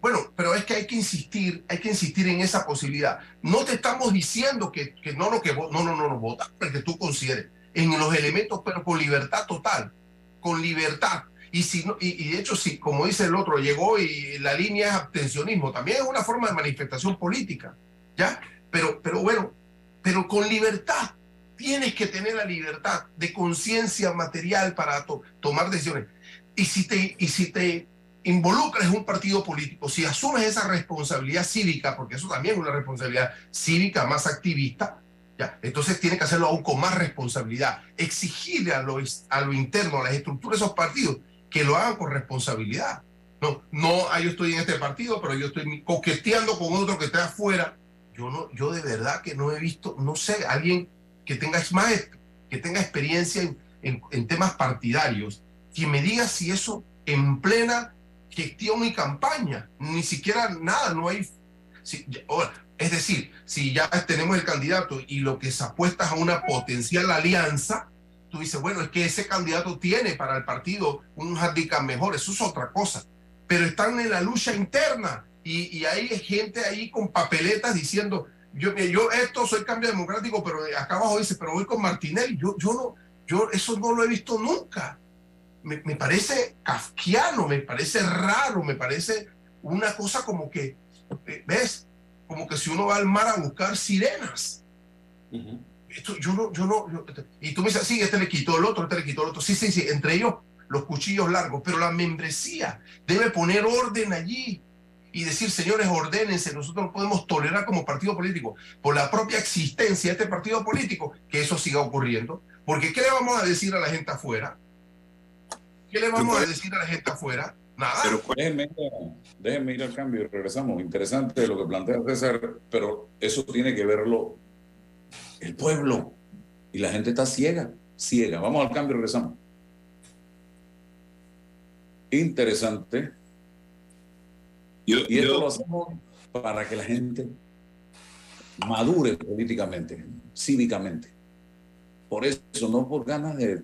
Bueno, pero es que hay que insistir, hay que insistir en esa posibilidad. No te estamos diciendo que, que no lo que no, no, no, no vota, porque tú consideres en los elementos, pero con libertad total, con libertad. Y, si no, y, y, de hecho, si, como dice el otro, llegó y la línea es abstencionismo, también es una forma de manifestación política, ¿ya? pero, pero bueno, pero con libertad. Tienes que tener la libertad de conciencia material para tomar decisiones. Y si, te, y si te involucras en un partido político, si asumes esa responsabilidad cívica, porque eso también es una responsabilidad cívica más activista, entonces tiene que hacerlo aún con más responsabilidad. Exigirle a lo, a lo interno, a las estructuras de esos partidos, que lo hagan con responsabilidad. No, no, ah, yo estoy en este partido, pero yo estoy coqueteando con otro que está afuera yo, no, yo de verdad que no he visto, no sé, alguien que tenga más, que tenga experiencia en, en, temas partidarios, que me diga si eso en plena gestión y campaña, ni siquiera nada, no hay... Si, es decir, si ya tenemos el candidato y lo que se apuesta es a una potencial alianza, tú dices, bueno, es que ese candidato tiene para el partido un handicap mejor, eso es otra cosa, pero están en la lucha interna y, hay gente ahí con papeletas diciendo, yo, yo esto soy cambio democrático, pero acá abajo dice, pero voy con Martinelli. Yo, yo no, yo eso no lo he visto nunca. Me, me, parece kafkiano, me parece raro, me parece una cosa como que, eh, ¿ves? Como que si uno va al mar a buscar sirenas. Esto, yo no, yo no, y tú me dices, sí, este le quitó el otro, este le quitó el otro. Sí, sí, sí, entre ellos los cuchillos largos, pero la membresía debe poner orden allí y decir, señores, ordénense, nosotros no podemos tolerar como partido político, por la propia existencia de este partido político, que eso siga ocurriendo. Porque ¿qué le vamos a decir a la gente afuera? ¿Qué le vamos a decir a la gente afuera? Nada. Pero déjenme, déjenme ir al cambio y regresamos. Interesante lo que plantea César, pero eso tiene que verlo el pueblo. Y la gente está ciega, ciega. Vamos al cambio y regresamos. Interesante. y esto lo hacemos para que la gente madure políticamente, cívicamente. Por eso, no por ganas de,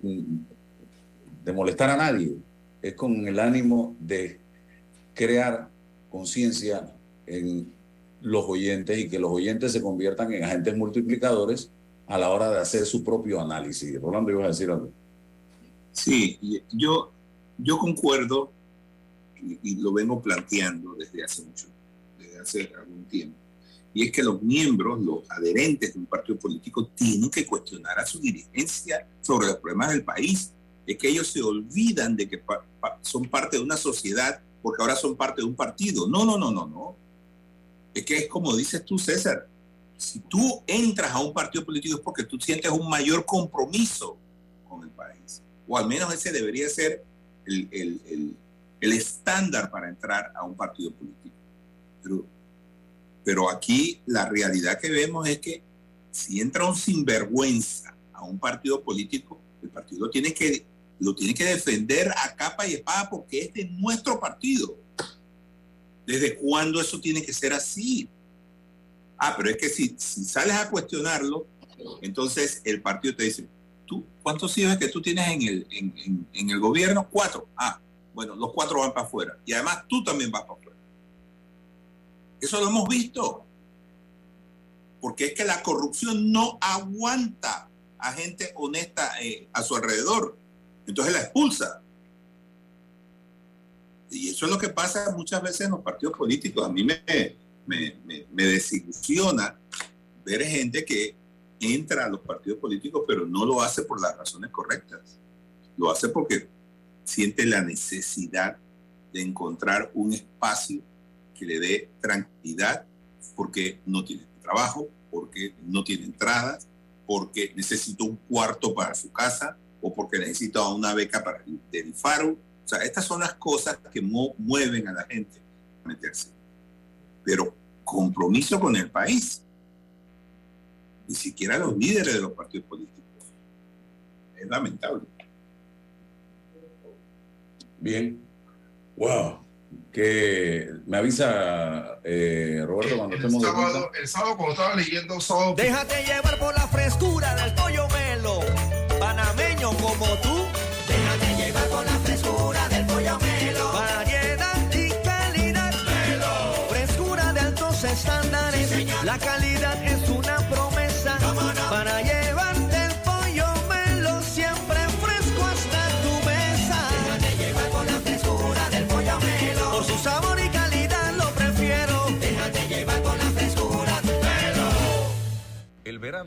de molestar a nadie, es con el ánimo de crear conciencia en los oyentes y que los oyentes se conviertan en agentes multiplicadores a la hora de hacer su propio análisis. Rolando, ibas a decir algo. Sí, yo, yo concuerdo y, y, lo vengo planteando desde hace mucho, desde hace algún tiempo. Y es que los miembros, los adherentes de un partido político tienen que cuestionar a su dirigencia sobre los problemas del país. Es que ellos se olvidan de que son parte de una sociedad porque ahora son parte de un partido. No, no, no, no, no. Es que es como dices tú, César. Si tú entras a un partido político es porque tú sientes un mayor compromiso con el país. O al menos ese debería ser el, el, el, el estándar para entrar a un partido político. Pero, pero aquí la realidad que vemos es que si entra un sinvergüenza a un partido político, el partido tiene que, lo tiene que defender a capa y espada porque este es nuestro partido. ¿Desde cuándo eso tiene que ser así? Ah, pero es que si, sales a cuestionarlo, entonces el partido te dice, ¿tú cuántos hijos que tú tienes en el, en el gobierno? Cuatro. Ah, bueno, los cuatro van para afuera. Y además tú también vas para afuera. Eso lo hemos visto. Porque es que la corrupción no aguanta a gente honesta eh, a su alrededor. Entonces la expulsa. Y eso es lo que pasa muchas veces en los partidos políticos. A mí me, me, me, me desilusiona ver gente que entra a los partidos políticos, pero no lo hace por las razones correctas. Lo hace porque siente la necesidad de encontrar un espacio que le dé tranquilidad porque no tiene trabajo, porque no tiene entradas, porque necesita un cuarto para su casa o porque necesita una beca para el, del FARO. O sea, estas son las cosas que mueven a la gente a meterse. Pero compromiso con el país. Ni siquiera los líderes de los partidos políticos. Es lamentable. Bien. Wow. Que me avisa eh, Roberto cuando el estemos de sábado, vuelta. el sábado cuando estaba leyendo sábado, Déjate llevar por la frescura del pollo melo, como tú. Déjate llevar por la frescura del pollo melo. Variedad y calidad. Melo. Frescura de altos estándares. la calidad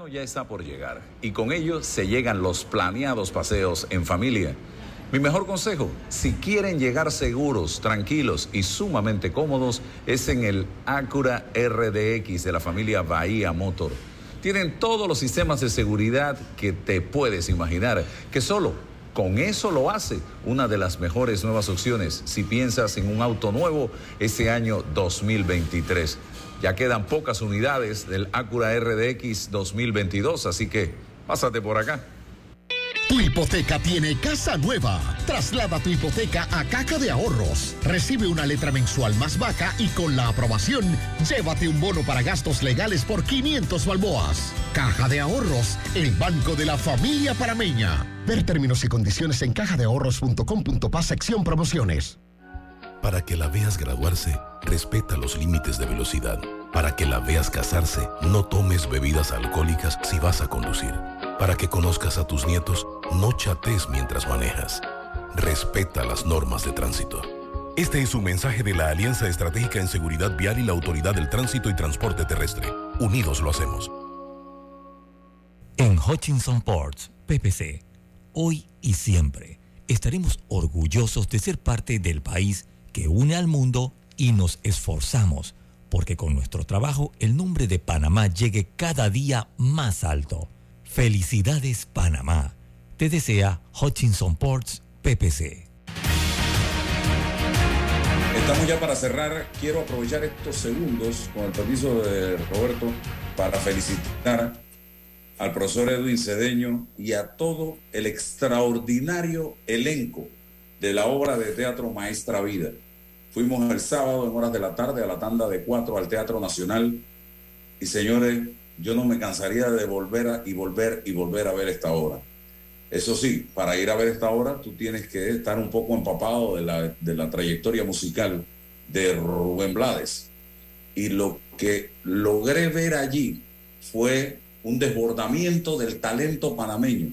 ya está por llegar y con ello se llegan los planeados paseos en familia. Mi mejor consejo, si quieren llegar seguros, tranquilos y sumamente cómodos, es en el Acura RDX de la familia Bahía Motor. Tienen todos los sistemas de seguridad que te puedes imaginar, que solo con eso lo hace una de las mejores nuevas opciones si piensas en un auto nuevo este año 2023. Ya quedan pocas unidades del Acura RDX 2022, así que pásate por acá. Tu hipoteca tiene casa nueva. Traslada tu hipoteca a Caja de Ahorros. Recibe una letra mensual más baja y con la aprobación, llévate un bono para gastos legales por 500 balboas. Caja de Ahorros, el banco de la familia parameña. Ver términos y condiciones en cajadeahorros.com.pa sección promociones. Para que la veas graduarse, respeta los límites de velocidad. Para que la veas casarse, no tomes bebidas alcohólicas si vas a conducir. Para que conozcas a tus nietos, no chates mientras manejas. Respeta las normas de tránsito. Este es un mensaje de la Alianza Estratégica en Seguridad Vial y la Autoridad del Tránsito y Transporte Terrestre. Unidos lo hacemos. En Hutchinson Ports, PPC, hoy y siempre estaremos orgullosos de ser parte del país que une al mundo y nos esforzamos porque con nuestro trabajo el nombre de Panamá llegue cada día más alto. Felicidades Panamá. Te desea Hutchinson Ports PPC. Estamos ya para cerrar. Quiero aprovechar estos segundos, con el permiso de Roberto, para felicitar al profesor Edwin Cedeño y a todo el extraordinario elenco de la obra de teatro Maestra Vida. Fuimos el sábado en horas de la tarde a la tanda de cuatro al Teatro Nacional y señores, yo no me cansaría de volver a, y volver y volver a ver esta obra. Eso sí, para ir a ver esta obra tú tienes que estar un poco empapado de la, de la trayectoria musical de Rubén Blades. Y lo que logré ver allí fue un desbordamiento del talento panameño.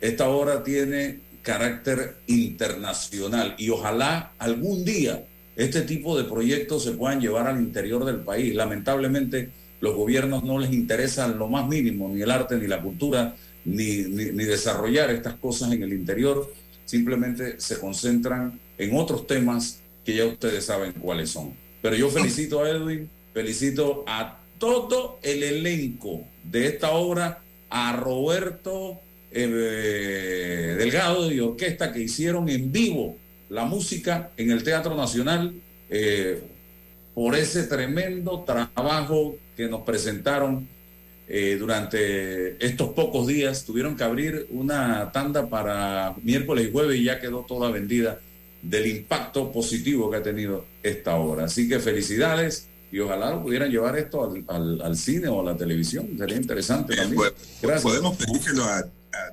Esta obra tiene carácter internacional y ojalá algún día este tipo de proyectos se puedan llevar al interior del país. Lamentablemente los gobiernos no les interesa lo más mínimo, ni el arte, ni la cultura, ni, ni, desarrollar estas cosas en el interior, simplemente se concentran en otros temas que ya ustedes saben cuáles son. Pero yo felicito a Edwin, felicito a todo el elenco de esta obra, a Roberto eh, Delgado y orquesta que hicieron en vivo la música en el Teatro Nacional eh, por ese tremendo trabajo que nos presentaron eh, durante estos pocos días. Tuvieron que abrir una tanda para miércoles y jueves y ya quedó toda vendida del impacto positivo que ha tenido esta obra. Así que felicidades y ojalá pudieran llevar esto al, cine o a la televisión. Sería interesante también. Gracias. Podemos pedírselo a, a,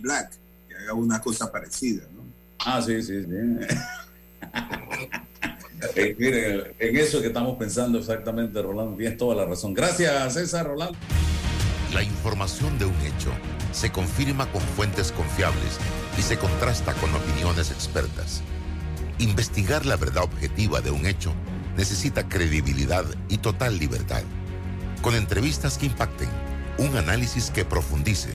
Black que haga una cosa parecida. Ah, sí, sí, sí. Eh, miren, en eso que estamos pensando exactamente, Rolando, tienes toda la razón. Gracias, César, Rolando. La información de un hecho se confirma con fuentes confiables y se contrasta con opiniones expertas. Investigar la verdad objetiva de un hecho necesita credibilidad y total libertad. Con entrevistas que impacten, un análisis que profundice